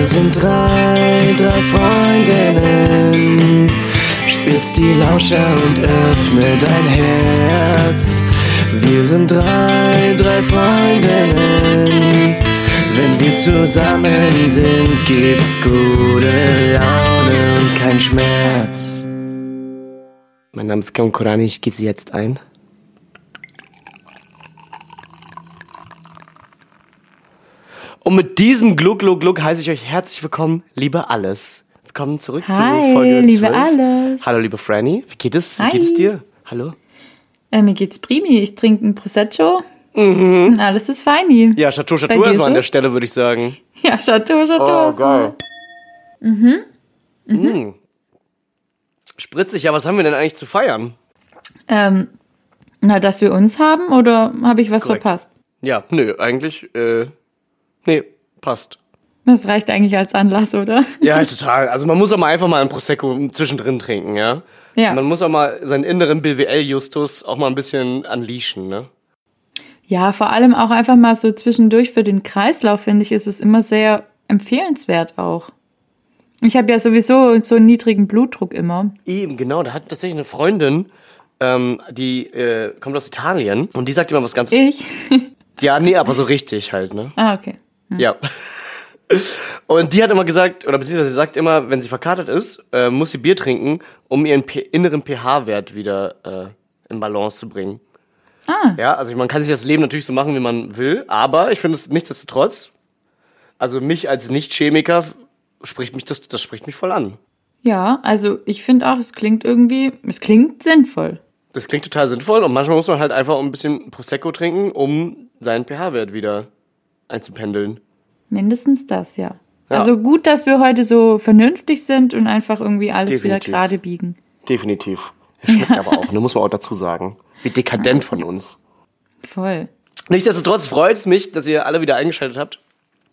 Wir sind drei, drei Freundinnen. Spitz die Lauscher und öffne dein Herz. Wir sind drei, drei Freundinnen. Wenn wir zusammen sind, gibt's gute Laune und kein Schmerz. Mein Name ist Kam Korani, ich sie jetzt ein. Und mit diesem Gluck, Gluck, Gluck heiße ich euch herzlich willkommen, liebe Alles. Willkommen zurück Hi, zu Folge 12. liebe Alles. Hallo, liebe Franny. Wie geht es? Wie geht es dir? Hallo? Äh, mir geht's primi. Ich trinke ein Prosecco. Mhm. Alles ist feini. Ja, Chateau, Chateau erstmal an so? der Stelle, würde ich sagen. Ja, Chateau, Chateau. erstmal. Mhm. Spritzig, ja, was haben wir denn eigentlich zu feiern? Ähm, na, dass wir uns haben oder habe ich was Korrekt. verpasst? Ja, nö, eigentlich, äh, nee, passt. Das reicht eigentlich als Anlass, oder? Ja, total. Also man muss auch mal einfach mal ein Prosecco zwischendrin trinken, ja? Ja. Man muss auch mal seinen inneren BWL-Justus auch mal ein bisschen unleashen, ne? Ja, vor allem auch einfach mal so zwischendurch für den Kreislauf, finde ich, ist es immer sehr empfehlenswert auch. Ich habe ja sowieso so einen niedrigen Blutdruck immer. Eben, genau. Da hat tatsächlich eine Freundin, ähm, die äh, kommt aus Italien und die sagt immer was ganz... Ich? Ja, nee, aber so richtig halt, ne? ah, okay. Ja. Und die hat immer gesagt, oder beziehungsweise sie sagt immer, wenn sie verkatert ist, äh, muss sie Bier trinken, um ihren P inneren pH-Wert wieder äh, in Balance zu bringen. Ah. Ja, also man kann sich das Leben natürlich so machen, wie man will, aber ich finde es nichtsdestotrotz, also mich als Nicht-Chemiker spricht mich das, das spricht mich voll an. Ja, also ich finde auch, es klingt irgendwie, es klingt sinnvoll. Das klingt total sinnvoll und manchmal muss man halt einfach ein bisschen Prosecco trinken, um seinen pH-Wert wieder einzupendeln. Mindestens das, ja. Ja. Also gut, dass wir heute so vernünftig sind und einfach irgendwie alles wieder Definitiv. gerade biegen. Definitiv. Schmeckt aber auch, ne, muss man auch dazu sagen. Wie dekadent von uns. Voll. Nichtsdestotrotz freut es mich, dass ihr alle wieder eingeschaltet habt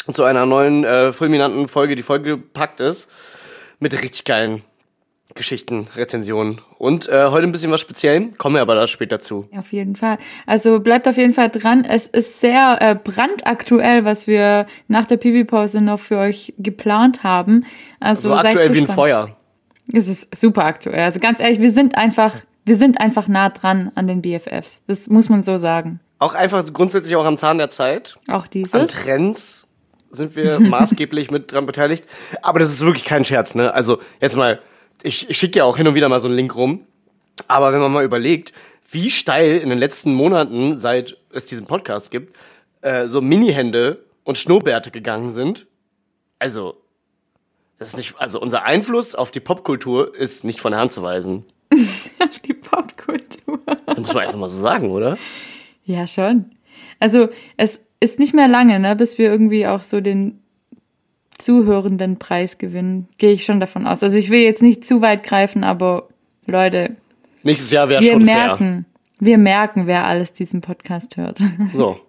und zu einer neuen äh, fulminanten Folge, die Folge gepackt ist, mit richtig geilen Geschichten, Rezensionen und äh, heute ein bisschen was Speziellem, kommen wir aber da später zu. Auf jeden Fall. Also bleibt auf jeden Fall dran. Es ist sehr äh, brandaktuell, was wir nach der Pipi-Pause noch für euch geplant haben. Also So seid aktuell wie ein. Feuer. Es ist super aktuell. Also ganz ehrlich, wir sind einfach, wir sind einfach nah dran an den BFFs. Das muss man so sagen. Auch einfach grundsätzlich auch am Zahn der Zeit. Auch An dieses. Trends sind wir maßgeblich mit dran beteiligt. Aber das ist wirklich kein Scherz, ne? Also jetzt mal, ich, ich schicke ja auch hin und wieder mal so einen Link rum. Aber wenn man mal überlegt, wie steil in den letzten Monaten, seit es diesen Podcast gibt, äh, so Mini-Hände und Schnurrbärte gegangen sind, also das ist nicht, also unser Einfluss auf die Popkultur ist nicht von der Hand zu weisen. Die Popkultur. Das muss man einfach mal so sagen, oder? Ja, schon. Also es ist nicht mehr lange, ne, bis wir irgendwie auch so den zuhörenden Preis gewinnen. Gehe ich schon davon aus. Also ich will jetzt nicht zu weit greifen, aber Leute, Nächstes Jahr wäre wir schon merken, wir merken, wer alles diesen Podcast hört. fair. So.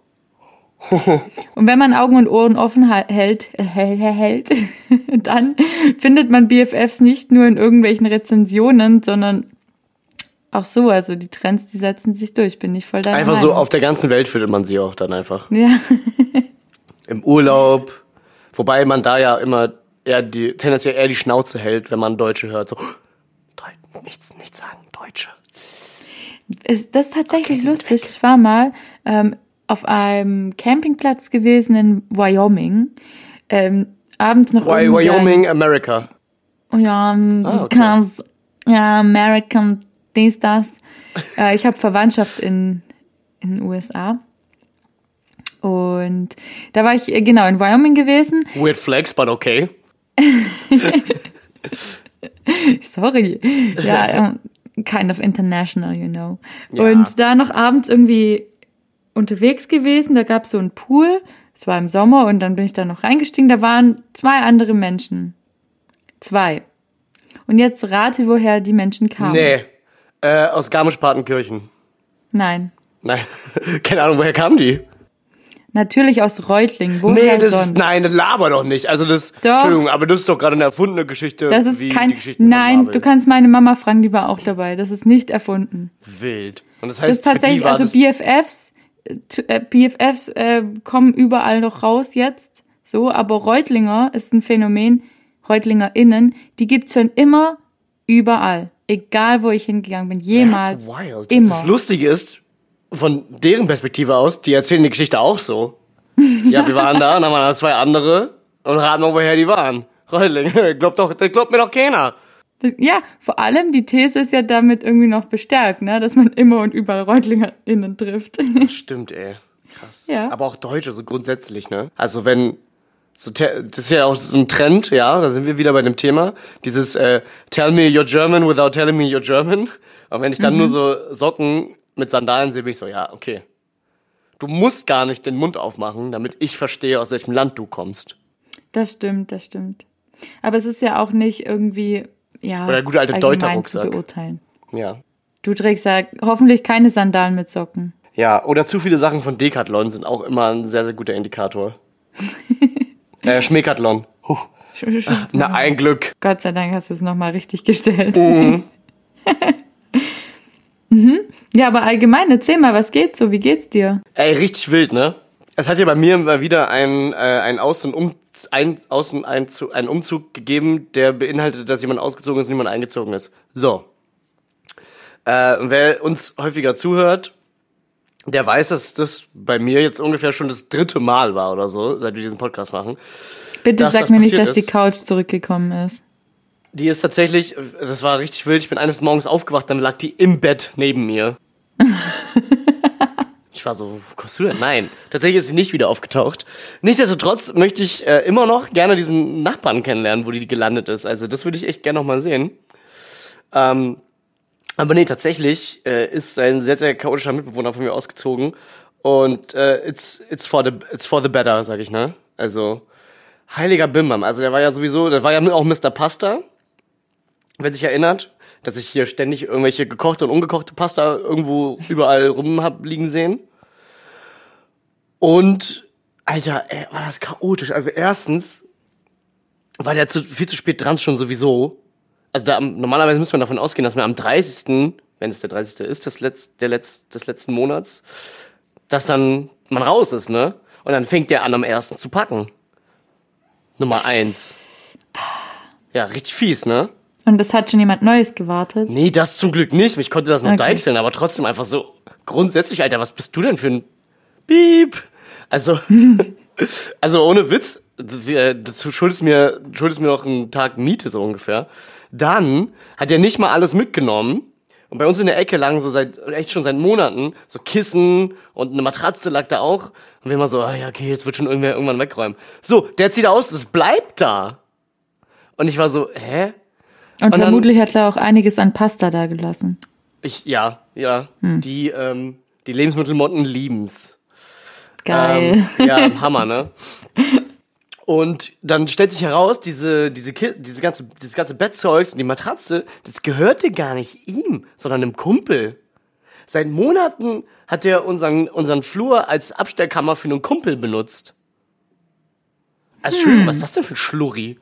Und wenn man Augen und Ohren offen hält, äh, hält, dann findet man BFFs nicht nur in irgendwelchen Rezensionen, sondern auch so. Also die Trends, die setzen sich durch. Bin ich voll deiner Einfach so auf der ganzen Welt findet man sie auch dann einfach. Ja, Im Urlaub. Wobei man da ja immer eher die, tendenziell eher die Schnauze hält, wenn man Deutsche hört. So, nichts, nichts sagen, Deutsche. ist das ist tatsächlich Okay, lustig. Ich war mal ähm, auf einem Campingplatz gewesen in Wyoming. Ähm, abends noch irgendwie Wyoming, America. Ein, ja, Ah, okay. ja, American, dies, das. äh, ich habe Verwandtschaft in, in den USA. Und da war ich äh, genau in Wyoming gewesen. Weird flex, but okay. Sorry. Ja, ähm, kind of international, you know. Ja. Und da noch abends irgendwie unterwegs gewesen. Da gab es so einen Pool. Es war im Sommer und dann bin ich da noch reingestiegen. Da waren zwei andere Menschen. Zwei. Und jetzt rate, woher die Menschen kamen. Nee. Äh, aus Garmisch-Partenkirchen. Nein. Nein. Keine Ahnung, woher kamen die? Natürlich aus Reutlingen. Woher Nee, das sonst? ist, nein, das laber doch nicht. Also das, Doch. Entschuldigung, aber das ist doch gerade eine erfundene Geschichte. das ist kein. Nein, du kannst meine Mama fragen, die war auch dabei. Das ist nicht erfunden. Wild. Und das Das heißt, ist tatsächlich, für die war also das, BFFs, äh, äh, BFFs äh, kommen überall noch raus jetzt. So, aber Reutlinger ist ein Phänomen, ReutlingerInnen, die gibt's schon immer überall. Egal, wo ich hingegangen bin. Jemals. That's wild. Immer. Das Lustige ist, von deren Perspektive aus, die erzählen die Geschichte auch so. Ja, wir waren da, dann waren da zwei andere und raten mal, woher die waren. Reutlinger, glaubt doch, das glaubt mir doch keiner. Ja, vor allem die These ist ja damit irgendwie noch bestärkt, ne? dass man immer und überall ReutlingerInnen trifft. Stimmt, ey. Krass. Ja. Aber auch Deutsche, so grundsätzlich, ne? Also wenn, so, das ist ja auch so ein Trend, ja, da sind wir wieder bei dem Thema. Dieses äh, Tell me you're German without telling me you're German. Und wenn ich dann nur so Socken mit Sandalen sehe, ich so, ja, okay. Du musst gar nicht den Mund aufmachen, damit ich verstehe, aus welchem Land du kommst. Das stimmt, das stimmt. Aber es ist ja auch nicht irgendwie, ja, Oder der gute alte allgemein Deuter-Rucksack. zu beurteilen. Ja. Du trägst ja hoffentlich keine Sandalen mit Socken. Ja, oder zu viele Sachen von Decathlon sind auch immer ein sehr, sehr guter Indikator. äh, Schmekathlon. Huh. Na, ein Glück. Gott sei Dank hast du es nochmal richtig gestellt. Mhm. mhm. Ja, aber allgemein, erzähl mal, was geht so? Wie geht's dir? Ey, richtig wild, ne? Es hat ja bei mir mal wieder ein, äh, ein Aus- und um ein, Aus- und Einzug, einen Umzug gegeben, der beinhaltet, dass jemand ausgezogen ist und jemand eingezogen ist. So. Äh, wer uns häufiger zuhört, der weiß, dass das bei mir jetzt ungefähr schon das dritte Mal war oder so, seit wir diesen Podcast machen. Bitte sag mir nicht, dass die ist. Couch zurückgekommen ist. Die ist tatsächlich, das war richtig wild. Ich bin eines Morgens aufgewacht, dann lag die im Bett neben mir. Ich war so, wo kommst du denn? Nein, tatsächlich ist sie nicht wieder aufgetaucht. Nichtsdestotrotz möchte ich äh, immer noch gerne diesen Nachbarn kennenlernen, wo die gelandet ist. Also das würde ich echt gerne noch mal sehen. Ähm, aber nee, tatsächlich äh, ist ein sehr, sehr chaotischer Mitbewohner von mir ausgezogen. Und äh, it's, it's, for the, it's for the better, sag ich, ne? Also, heiliger Bimbam. Also der war ja sowieso, der war ja auch Mr. Pasta wer sich erinnert, dass ich hier ständig irgendwelche gekochte und ungekochte Pasta irgendwo überall rum hab liegen sehen. Und, Alter, ey, war das chaotisch. Also erstens war der zu, viel zu spät dran schon sowieso. Also da, normalerweise muss man davon ausgehen, dass man am 30., wenn es der 30. ist, des, Letz, der Letz, des letzten Monats, dass dann man raus ist, ne? Und dann fängt der an, am ersten zu packen. Nummer eins. Ja, richtig fies, ne? Und es hat schon jemand Neues gewartet. Nee, das zum Glück nicht. Ich konnte das noch Okay. deichseln, aber trotzdem einfach so grundsätzlich, Alter, was bist du denn für ein Piep? Also, also ohne Witz, du schuldest mir, schuldest mir noch einen Tag Miete so ungefähr. Dann hat er nicht mal alles mitgenommen. Und bei uns in der Ecke lagen so seit, echt schon seit Monaten, so Kissen und eine Matratze lag da auch. Und wir immer so, ah ja, okay, jetzt wird schon irgendwer irgendwann wegräumen. So, der zieht aus, es bleibt da. Und ich war so, hä? Und, dann- vermutlich hat er auch einiges an Pasta da gelassen. Ich, ja, ja. Die, ähm, die Lebensmittelmotten lieben's. Geil. Ähm, ja, Hammer, ne? Und dann stellt sich heraus, diese, diese, diese ganze, dieses ganze Bettzeugs und die Matratze, das gehörte gar nicht ihm, sondern einem Kumpel. Seit Monaten hat er unseren, unseren Flur als Abstellkammer für einen Kumpel benutzt. Also, Entschuldigung, was ist das denn für ein Schlurri?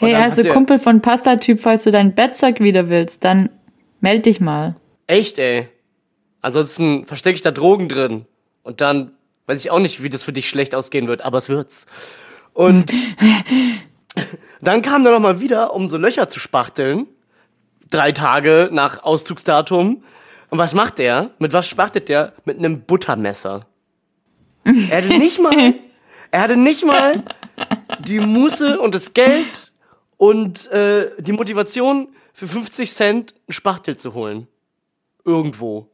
Hey, also Kumpel von Pasta-Typ, falls du dein Bettzeug wieder willst, dann meld dich mal. Echt, ey. Ansonsten verstecke ich da Drogen drin. Und dann weiß ich auch nicht, wie das für dich schlecht ausgehen wird, aber es wird's. Und dann kam er noch mal wieder, um so Löcher zu spachteln. Drei Tage nach Auszugsdatum. Und was macht er? Mit was spachtelt der? Mit einem Buttermesser. Er hatte nicht mal, er hatte nicht mal die Muße und das Geld und äh, die Motivation für 50 Cent einen Spachtel zu holen. Irgendwo.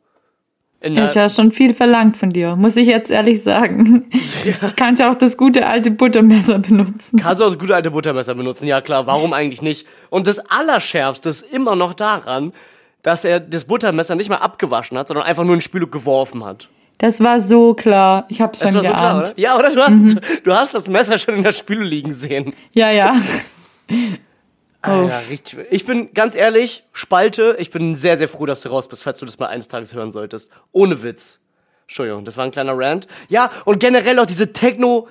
In Ist ja schon viel verlangt von dir, muss ich jetzt ehrlich sagen. Kannst ja auch das gute alte Buttermesser benutzen. Kannst du auch das gute alte Buttermesser benutzen? Ja klar, warum eigentlich nicht? Und das Allerschärfste ist immer noch daran, dass er das Buttermesser nicht mal abgewaschen hat, sondern einfach nur in die Spüle geworfen hat. Das war so klar. Ich hab's schon Das war so klar, geahnt. oder? Ja, oder? Du hast, du hast das Messer schon in der Spüle liegen sehen. ja, ja. Alter, richtig. Ich bin ganz ehrlich, Spalte, ich bin sehr, sehr froh, dass du raus bist, falls du das mal eines Tages hören solltest. Ohne Witz. Entschuldigung, das war ein kleiner Rant. Ja, und generell auch diese Techno.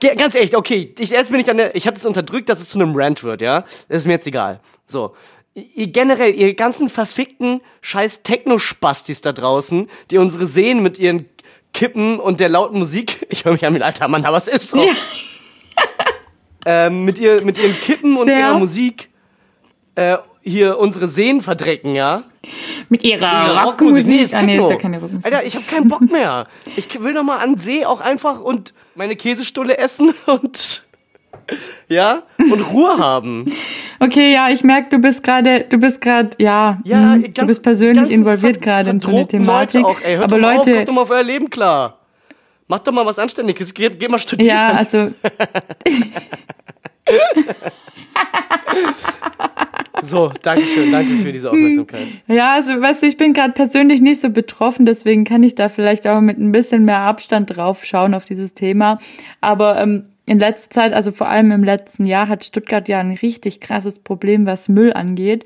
Ganz ehrlich, okay, ich, jetzt bin ich an der, ich hatte es unterdrückt, dass es zu einem Rant wird, ja? Das ist mir jetzt egal. So. Ihr generell, ihr ganzen verfickten scheiß Techno-Spastis da draußen, die unsere sehen mit ihren Kippen und der lauten Musik. Ich höre mich an wie ein alter Mann, aber es ist so. Ja. Ähm, mit, ihr, mit ihren Kippen und Sehr. ihrer Musik äh, hier unsere Seen verdrecken, ja? Mit ihrer Ihre Rockmusik. Nee, ist ah, nee, ist ja keine Rockmusik. Alter, ich habe keinen Bock mehr. Ich will doch mal an See auch einfach und meine Käsestulle essen und ja und Ruhe haben. Okay, ja, ich merke, du bist gerade, du bist gerade, ja, Ja, hm, ganz- du bist persönlich involviert gerade in so eine Thematik. Leute auch, ey, hört aber mal auf, Leute, kommt doch mal auf euer Leben klar. Macht doch mal was Anständiges. Geht, geht mal studieren. ja, also So, danke schön, danke für diese Aufmerksamkeit. Ja, also weißt du, ich bin gerade persönlich nicht so betroffen, deswegen kann ich da vielleicht auch mit ein bisschen mehr Abstand drauf schauen auf dieses Thema. Aber ähm, in letzter Zeit, also vor allem im letzten Jahr, hat Stuttgart ja ein richtig krasses Problem, was Müll angeht.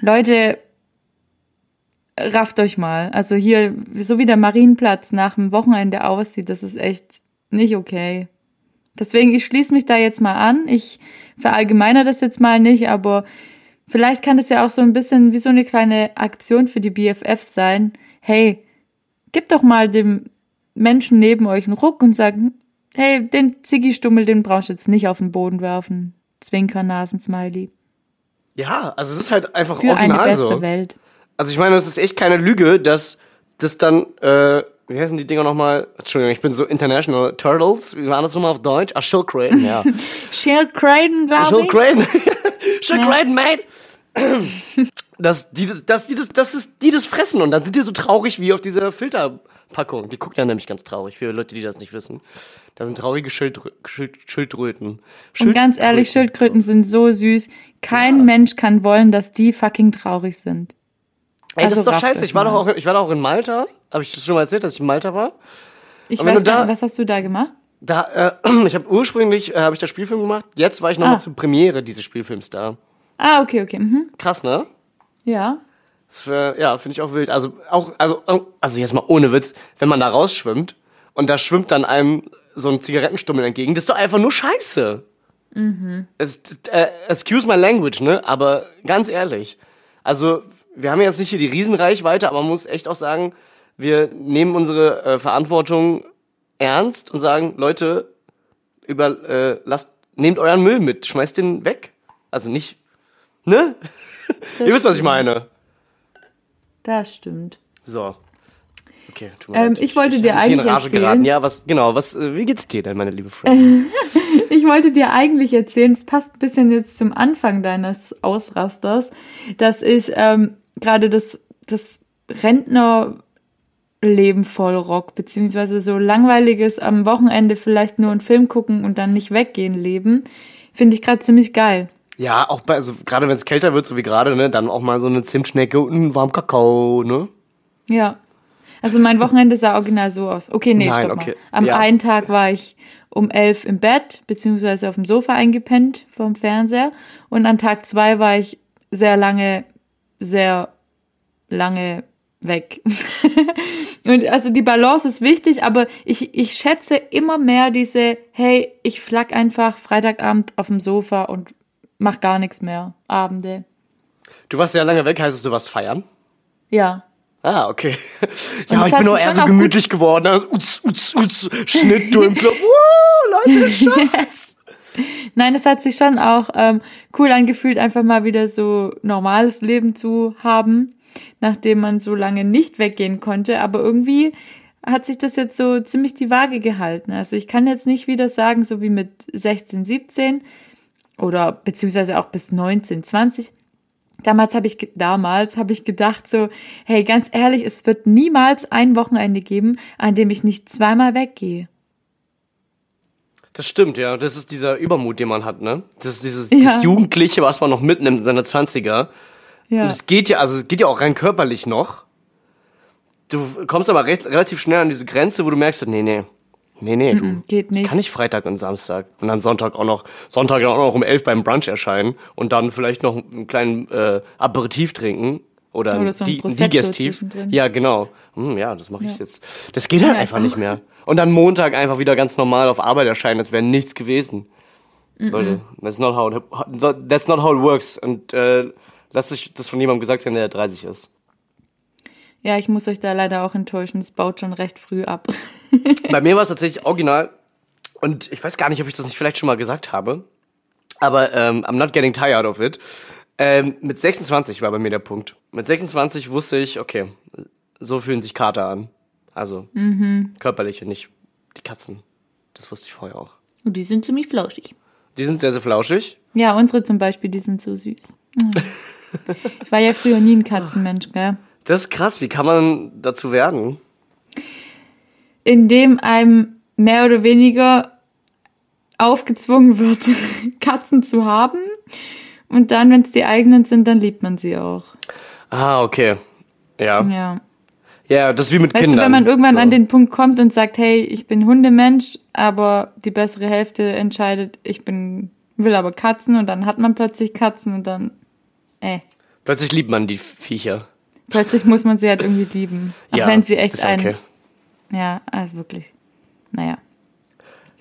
Leute, rafft euch mal. Also hier, so wie der Marienplatz nach dem Wochenende aussieht, das ist echt nicht okay. Deswegen, ich schließe mich da jetzt mal an. Ich verallgemeiner das jetzt mal nicht, aber vielleicht kann das ja auch so ein bisschen wie so eine kleine Aktion für die BFFs sein. Hey, gib doch mal dem Menschen neben euch einen Ruck und sag, hey, den Ziggy-Stummel, den brauchst du jetzt nicht auf den Boden werfen. Zwinker-Nasen-Smiley. Ja, also es ist halt einfach Für eine original bessere so. Welt. Also ich meine, das ist echt keine Lüge, dass das dann, äh, wie heißen die Dinger nochmal? Entschuldigung, ich bin so international. Turtles, wie war das nochmal auf Deutsch? Ach, Schildkröten, ja. Schildkröten, glaube ich. Schildkröten. Schildkröten, mate. Dass die, das- dass die das, dass es, die das fressen und dann sind die so traurig wie auf dieser Filterpackung. Die guckt ja nämlich ganz traurig, für Leute, die das nicht wissen. Da sind traurige Schildrö Schild Schildröten. Und ganz ehrlich, Schildkröten sind so süß. Kein Mensch kann wollen, dass die fucking traurig sind. Ey, das Also ist doch scheiße. Ich war, doch auch, ich war doch auch in Malta. Habe ich das schon mal erzählt, dass ich in Malta war? Ich weiß gar nicht, was hast du da gemacht? Da, äh, ich habe ursprünglich äh, habe ich da Spielfilm gemacht. Jetzt war ich nochmal Ah. zur Premiere dieses Spielfilms da. Ah, okay, okay. Mhm. Krass, ne? Ja. Das für, ja, finde ich auch wild. Also auch, also, also jetzt mal ohne Witz, wenn man da rausschwimmt und da schwimmt dann einem so ein Zigarettenstummel entgegen, das ist doch einfach nur Scheiße. Es, äh, excuse my language, ne? Aber ganz ehrlich, also wir haben jetzt nicht hier die Riesenreichweite, aber man muss echt auch sagen, wir nehmen unsere äh, Verantwortung ernst und sagen, Leute, über, äh, lasst, nehmt euren Müll mit, schmeißt den weg. Also nicht, ne? Ihr wisst, was ich meine. Das stimmt. So. Okay, tut mir Ähm, leid. ich wollte hab dir mich hier in eigentlich Rage erzählen- geraten. Ja, was, genau, was, äh, wie geht's dir denn, meine liebe Freundin? Ich wollte dir eigentlich erzählen, es passt ein bisschen jetzt zum Anfang deines Ausrasters, dass ich ähm, gerade das, das Rentnerleben voll rock, beziehungsweise so langweiliges am Wochenende vielleicht nur einen Film gucken und dann nicht weggehen leben, finde ich gerade ziemlich geil. ja, auch bei, also gerade wenn es kälter wird, so wie gerade, ne, dann auch mal so eine Zimtschnecke und einen warmen Kakao, ne? Ja. Also mein Wochenende sah original so aus. Okay, nee, Nein, stopp okay. mal. Am Ja. einen Tag war ich um elf im Bett, beziehungsweise auf dem Sofa eingepennt vom Fernseher. Und an Tag zwei war ich sehr lange, sehr lange weg. Und also die Balance ist wichtig, aber ich, ich schätze immer mehr diese, hey, ich flack einfach Freitagabend auf dem Sofa und mach gar nichts mehr. Abende. Du warst sehr lange weg, heißt es, du warst feiern? Ja. Ah, okay. Ja, ich bin sich eher so auch gemütlich geworden. Also, Uts, uts, uts, Schnitt, du im Club. Wow, Leute, Schatz. Nein, es hat sich schon auch ähm, cool angefühlt, einfach mal wieder so normales Leben zu haben, nachdem man so lange nicht weggehen konnte. Aber irgendwie hat sich das jetzt so ziemlich die Waage gehalten. Also ich kann jetzt nicht wieder sagen, so wie mit 16, 17 oder beziehungsweise auch bis 19, 20. Damals habe ich, damals habe ich gedacht so, hey, ganz ehrlich, es wird niemals ein Wochenende geben, an dem ich nicht zweimal weggehe. Das stimmt, ja. Das ist dieser Übermut, den man hat, ne? Das ist dieses, Ja. dieses Jugendliche, was man noch mitnimmt in seiner 20er. Ja. Und es geht ja, also es geht ja auch rein körperlich noch. Du kommst aber recht, relativ schnell an diese Grenze, wo du merkst, nee, nee. Nee, nee, du. geht Ich nicht. kann nicht Freitag und Samstag. Und dann Sonntag auch noch, Sonntag auch noch um elf beim Brunch erscheinen und dann vielleicht noch einen kleinen äh, Aperitif trinken. Oder, Oder so ein Di- Digestiv. Ja, genau. Hm, ja, das mache ich jetzt. Das geht halt einfach nicht mehr. Und dann Montag einfach wieder ganz normal auf Arbeit erscheinen, als wäre nichts gewesen. Leute, that's not how it, that's not how it works. Und äh, lasst sich das von jemandem gesagt sein, der 30 ist. Ja, ich muss euch da leider auch enttäuschen. Es baut schon recht früh ab. Bei mir war es tatsächlich original Und ich weiß gar nicht, ob ich das nicht vielleicht schon mal gesagt habe. Aber ähm, I'm not getting tired of it. Ähm, mit 26 war bei mir der Punkt. Mit 26 wusste ich, okay, so fühlen sich Kater an. Also körperlich und nicht die Katzen. Das wusste ich vorher auch. Und die sind ziemlich flauschig. Die sind sehr, sehr flauschig. Ja, unsere zum Beispiel, die sind so süß. Ich war ja früher nie ein Katzenmensch, gell? Das ist krass. Wie kann man dazu werden? Indem einem mehr oder weniger aufgezwungen wird, Katzen zu haben. Und dann, wenn es die eigenen sind, dann liebt man sie auch. Ah, okay. Ja. Ja. Ja, das ist wie mit Weißt Kindern. du, wenn man irgendwann So. an den Punkt kommt und sagt, hey, ich bin Hundemensch, aber die bessere Hälfte entscheidet, ich bin, will aber Katzen und dann hat man plötzlich Katzen und dann, äh, Plötzlich liebt man die Viecher. plötzlich muss man sie halt irgendwie lieben. Auch ja, wenn sie echt ist okay. ja, ah, wirklich. Naja.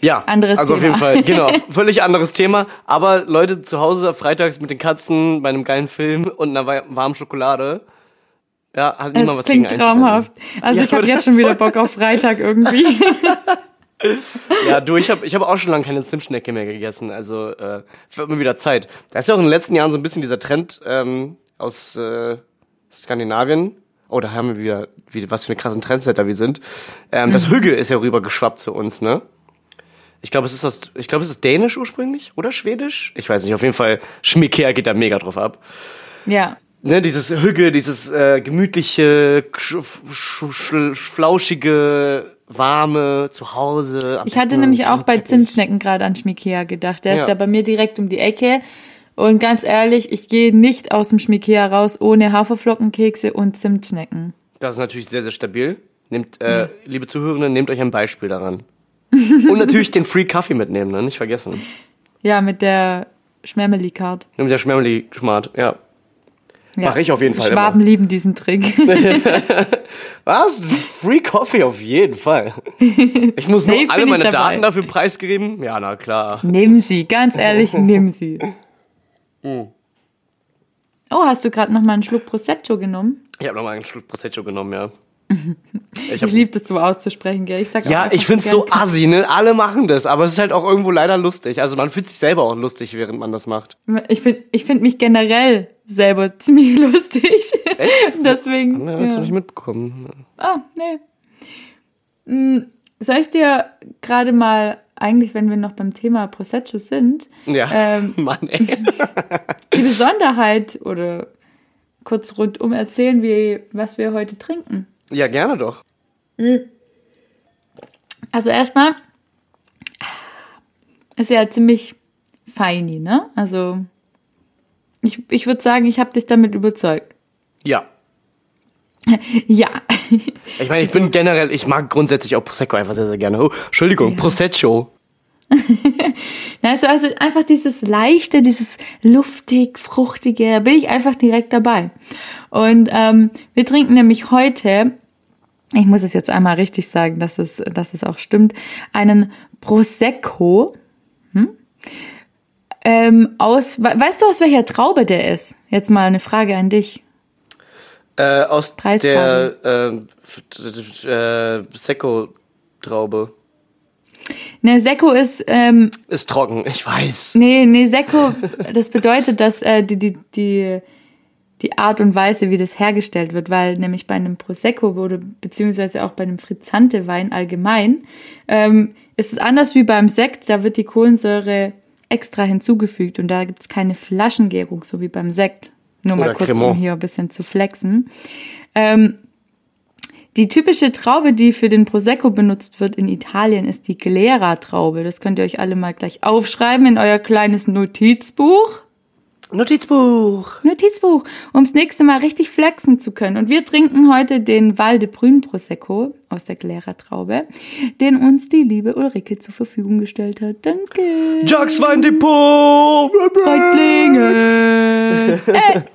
Ja, Anderes also auf Thema. jeden Fall, genau, völlig anderes Thema. Aber Leute zu Hause freitags mit den Katzen bei einem geilen Film und einer warmen Schokolade, ja, hat niemand was klingt gegen traumhaft. Also Ja, ich habe jetzt schon wieder Bock auf Freitag irgendwie. Ja, du, ich habe ich hab auch schon lange keine Zimtschnecke mehr gegessen. Also äh, wird mir wieder Zeit. Da ist ja auch in den letzten Jahren so ein bisschen dieser Trend ähm, aus äh, Skandinavien. Oh, da haben wir wieder, wie, was für eine krassen Trendsetter wir sind. Ähm, Mhm. Das Hügge ist ja rübergeschwappt zu uns, ne? Ich glaube, es ist aus, ich glaube, es ist dänisch ursprünglich oder schwedisch. Ich weiß nicht. Auf jeden Fall, Schmicker geht da mega drauf ab. ja. Ne, dieses Hügge, dieses äh, gemütliche, sch, sch, sch, flauschige, warme Zuhause. Ich hatte nämlich auch bei. Zimtschnecken gerade an Schmikea gedacht. Der Ja. ist ja bei mir direkt um die Ecke. Und ganz ehrlich, ich gehe nicht aus dem Schmikea raus ohne Haferflockenkekse und Zimtschnecken. Das ist natürlich sehr, sehr stabil. Nehmt, äh, liebe Zuhörenden, nehmt euch ein Beispiel daran. Und natürlich den Free Kaffee mitnehmen, ne? nicht vergessen. Ja, mit der Schmermeli-Card. Nehmt der Schmermeli Schmart, ja. Ja. Mach ich auf jeden Fall Schwaben lieben diesen Trick. Was? Free Coffee auf jeden Fall. Ich muss nur alle meine. Daten dafür preisgeben. Ja, na klar. nehmen Sie, ganz ehrlich, nehmen Sie. Hm. Oh, hast du gerade noch mal einen Schluck Prosecco genommen? Ich habe nochmal einen Schluck Prosecco genommen, ja. Ich Ich liebe das so auszusprechen, gell? Ich sag ja, ich find's so gern- assi, ne? Alle machen das, aber es ist halt auch irgendwo leider lustig. Also man fühlt sich selber auch lustig, während man das macht. Ich finde ich find mich generell selber ziemlich lustig. Deswegen. Ja, hast du Ja. nicht mitbekommen. Ah, nee. Hm, Soll ich dir gerade mal, eigentlich, wenn wir noch beim Thema Prosecco sind, Ja, Ähm. Mann, ey. die Besonderheit oder kurz rundum erzählen, wie, was wir heute trinken? Ja, gerne doch. Also erstmal ist ja ziemlich feini, ne? Also ich, ich würde sagen, ich habe dich damit überzeugt. Ja. Ja. Ich meine, ich bin generell, ich mag grundsätzlich auch Prosecco einfach sehr, sehr gerne. Oh, Entschuldigung, Prosecco. Also, also einfach dieses leichte, dieses luftig, fruchtige, da bin ich einfach direkt dabei. Und ähm, wir trinken nämlich heute, ich muss es jetzt einmal richtig sagen, dass es, dass es auch stimmt, einen Prosecco. Hm? Ähm, aus, we- weißt du, aus welcher Traube der ist? Jetzt mal eine Frage an dich. Äh, aus Preisfrage. der äh, f- äh, Secco-Traube. Ne, Secco ist, ähm, Ist trocken, ich weiß. nee, nee, Secco, das bedeutet, dass äh, die, die, die, die Art und Weise, wie das hergestellt wird, weil nämlich bei einem Prosecco oder beziehungsweise auch bei einem Frizzante-Wein allgemein, ähm, ist es anders wie beim Sekt, da wird die Kohlensäure extra hinzugefügt und da gibt es keine Flaschengärung, so wie beim Sekt. Nur mal Oder kurz, Cremant. um hier ein bisschen zu flexen. Ähm, die typische Traube, die für den Prosecco benutzt wird in Italien, ist die Glera-Traube. Das könnt ihr euch alle mal gleich aufschreiben in euer kleines Notizbuch. Notizbuch. Notizbuch, um das nächste Mal richtig flexen zu können. Und wir trinken heute den Val de Brün Prosecco aus der Glera-Traube, den uns die liebe Ulrike zur Verfügung gestellt hat. Danke. Jacques Wein Depot. Häuptlinge. äh,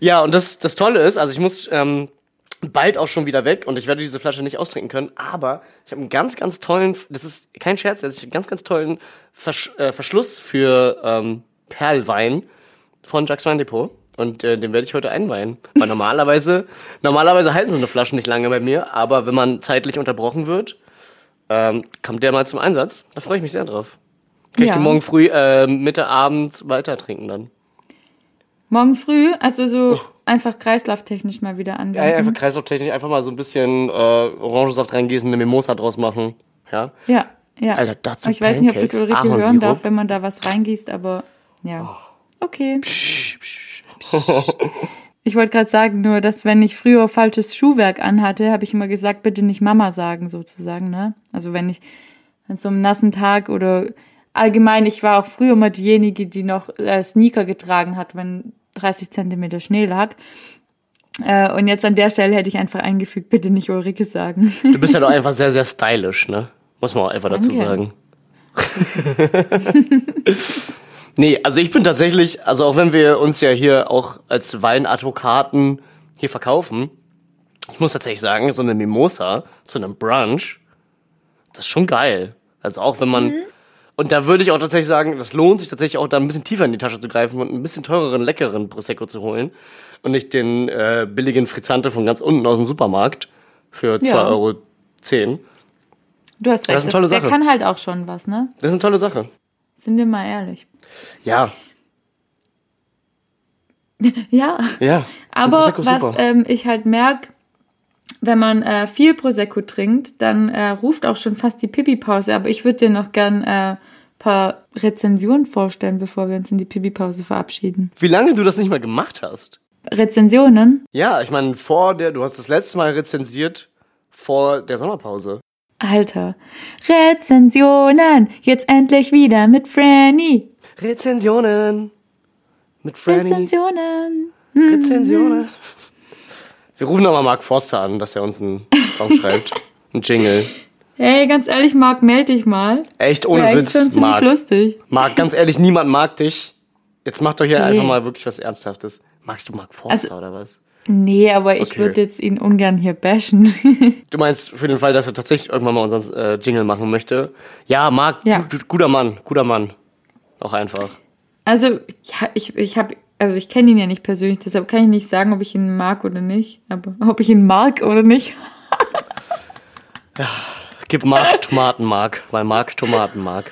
Ja, und das, das Tolle ist, also ich muss ähm, bald auch schon wieder weg und ich werde diese Flasche nicht austrinken können, aber ich habe einen ganz, ganz tollen, das ist kein Scherz, das ist einen ganz, ganz tollen Versch äh, Verschluss für ähm, Perlwein von Jacques Wein Depot. Und äh, den werde ich heute einweihen. Weil normalerweise, normalerweise halten so eine Flaschen nicht lange bei mir, aber wenn man zeitlich unterbrochen wird, ähm, kommt der mal zum Einsatz. Da freue ich mich sehr drauf. Kann ich Ja. den morgen früh, äh, Mitte Abend weiter trinken dann. Morgen früh, also so einfach kreislauftechnisch mal wieder Ja, anwenden. einfach kreislauftechnisch einfach mal so ein bisschen äh, Orangensaft reingießen, eine Mimosa draus machen. Ja. Ja, ja. Alter, dazu ich weiß nicht, ob das Ulrike hören darf, wenn man da was reingießt, aber ja. Okay. Ich wollte gerade sagen, nur, dass wenn ich früher falsches Schuhwerk anhatte, habe ich immer gesagt, bitte nicht Mama sagen, sozusagen, ne? Also wenn ich an so einem nassen Tag oder allgemein, ich war auch früher immer diejenige, die noch äh, Sneaker getragen hat, wenn 30 Zentimeter Schnee lag. Äh, und jetzt an der Stelle hätte ich einfach eingefügt, bitte nicht Ulrike sagen. Du bist ja doch einfach sehr, sehr stylisch, ne? Muss man auch einfach dazu Danke. sagen. nee, also ich bin tatsächlich, also auch wenn wir uns ja hier auch als Weinadvokaten hier verkaufen, ich muss tatsächlich sagen, so eine Mimosa zu einem Brunch, das ist schon geil. Also auch wenn man, und da würde ich auch tatsächlich sagen, das lohnt sich tatsächlich auch da ein bisschen tiefer in die Tasche zu greifen und ein bisschen teureren, leckeren Prosecco zu holen und nicht den äh, billigen Frizzante von ganz unten aus dem Supermarkt für 2,10 Ja. Euro. Du hast recht, Das ist eine tolle der Sache. kann halt auch schon was, ne? Das ist eine tolle Sache. Sind wir mal ehrlich. Ja, Ja. ja. Aber was ähm, ich halt merke, wenn man äh, viel Prosecco trinkt, dann äh, ruft auch schon fast die Pipi-Pause. Aber ich würde dir noch gern ein äh, paar Rezensionen vorstellen, bevor wir uns in die Pipi-Pause verabschieden. Wie lange du das nicht mal gemacht hast? Rezensionen? Ja, ich meine, vor der, du hast das letzte Mal rezensiert vor der Sommerpause. Alter. Rezensionen! Jetzt endlich wieder mit Franny. Rezensionen. Mit Franny. Rezensionen. Rezensionen. Wir rufen nochmal Mark Forster an, dass er uns einen Song schreibt. Ein Jingle. Hey, ganz ehrlich, Marc, melde dich mal. Echt Das ohne Witz, schon ziemlich Mark. lustig. Mark, ganz ehrlich, niemand mag dich. Jetzt mach doch hier Nee. einfach mal wirklich was Ernsthaftes. Magst du Mark Forster Also- oder was? Nee, aber ich Okay. würde jetzt ihn ungern hier bashen. Du meinst für den Fall, dass er tatsächlich irgendwann mal unseren äh, Jingle machen möchte? Ja, Marc, Ja. Du, du, guter Mann, guter Mann. Auch einfach. Also, ja, ich, ich habe, also ich kenne ihn ja nicht persönlich, deshalb kann ich nicht sagen, ob ich ihn mag oder nicht. Aber ob ich ihn mag oder nicht. Gib Marc Tomaten mag, weil Marc Tomaten mag.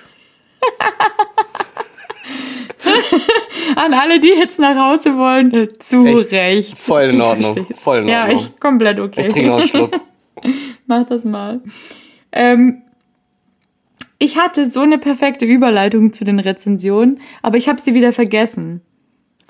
An alle, die jetzt nach Hause wollen, zu Echt? Recht. Voll in Ordnung, voll in Ja, Ordnung. ich komplett okay. Ich trinke noch einen Schluck. Mach das mal. Ähm, ich hatte so eine perfekte Überleitung zu den Rezensionen, aber ich habe sie wieder vergessen.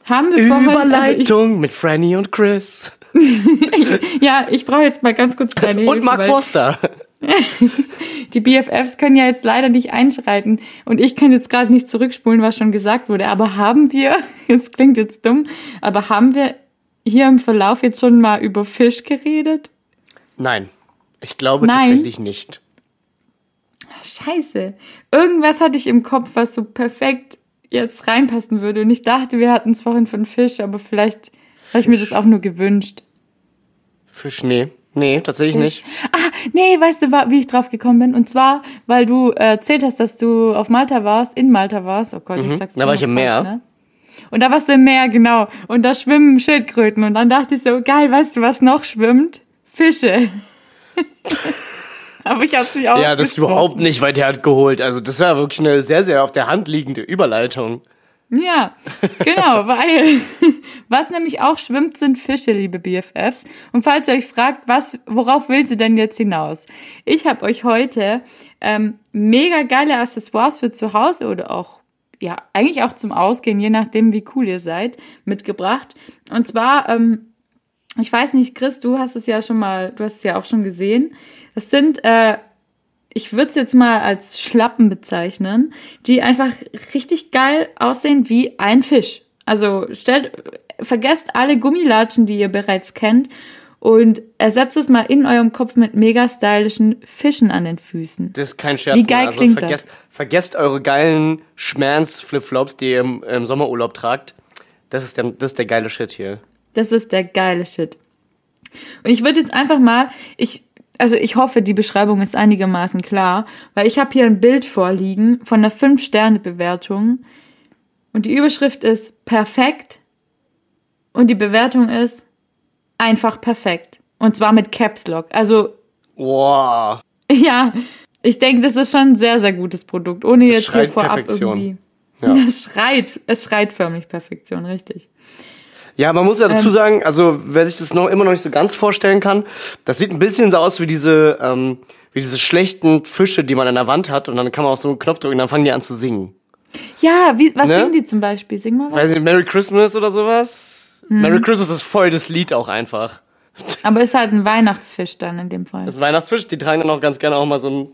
Haben wir vorhin, also Überleitung mit Franny und Chris. ja, ich brauche jetzt mal ganz kurz deine Und Mark Forster. Die BFFs können ja jetzt leider nicht einschreiten und ich kann jetzt gerade nicht zurückspulen, was schon gesagt wurde. Aber haben wir, es klingt jetzt dumm, aber haben wir hier im Verlauf jetzt schon mal über Fisch geredet? Nein, ich glaube Nein. tatsächlich nicht. Scheiße. Irgendwas hatte ich im Kopf, was so perfekt jetzt reinpassen würde. Und ich dachte, wir hatten es vorhin von Fisch, aber vielleicht habe ich mir das auch nur gewünscht. Fisch, nee. Nee, tatsächlich nicht. Ah, nee, weißt du, wie ich drauf gekommen bin? Und zwar, weil du äh, erzählt hast, dass du auf Malta warst, in Malta warst. Oh Gott, ich sag's Mhm. Da war ich im falsch, Meer. Ne? Und da warst du im Meer, genau. Und da schwimmen Schildkröten. Und dann dachte ich so, geil, weißt du, was noch schwimmt? Fische. Aber ich hab's nicht Ja, das ist überhaupt nicht weit hergeholt. Also das war wirklich eine sehr, sehr auf der Hand liegende Überleitung. Ja, genau, weil was nämlich auch schwimmt, sind Fische, liebe BFFs. Und falls ihr euch fragt, was, worauf will sie denn jetzt hinaus? Ich habe euch heute ähm, mega geile Accessoires für zu Hause oder auch, ja, eigentlich auch zum Ausgehen, je nachdem, wie cool ihr seid, mitgebracht. Und zwar, ähm, ich weiß nicht, Chris, du hast es ja schon mal, du hast es ja auch schon gesehen. Das sind äh, ich würde es jetzt mal als Schlappen bezeichnen, die einfach richtig geil aussehen wie ein Fisch. Also stellt, vergesst alle Gummilatschen, die ihr bereits kennt und ersetzt es mal in eurem Kopf mit mega stylischen Fischen an den Füßen. Das ist kein Scherz. Wie geil also klingt das? vergesst, vergesst eure geilen Schmerz-Flipflops, die ihr im, im Sommerurlaub tragt. Das ist, der, das ist der geile Shit hier. Das ist der geile Shit. Und ich würde jetzt einfach mal, ich, also ich hoffe, die Beschreibung ist einigermaßen klar, weil ich habe hier ein Bild vorliegen von einer 5-Sterne-Bewertung und die Überschrift ist perfekt und die Bewertung ist einfach perfekt. Und zwar mit Caps Lock. Also Wow. ja, Ich denke, das ist schon ein sehr, sehr gutes Produkt, ohne Das jetzt hier vorab Perfektion. irgendwie. Ja. Es schreit, es schreit förmlich Perfektion, richtig. Ja, man muss ja Ähm. dazu sagen, also wer sich das noch immer noch nicht so ganz vorstellen kann, das sieht ein bisschen so aus wie diese, ähm, wie diese schlechten Fische, die man an der Wand hat und dann kann man auf so einen Knopf drücken und dann fangen die an zu singen. Ja, wie, was Ne? singen die zum Beispiel? Sing mal was. Weiß nicht, Merry Christmas oder sowas? Mhm. Merry Christmas ist voll das Lied auch einfach. Aber ist halt ein Weihnachtsfisch dann in dem Fall. Das Weihnachtsfisch, die tragen dann auch ganz gerne auch mal so einen,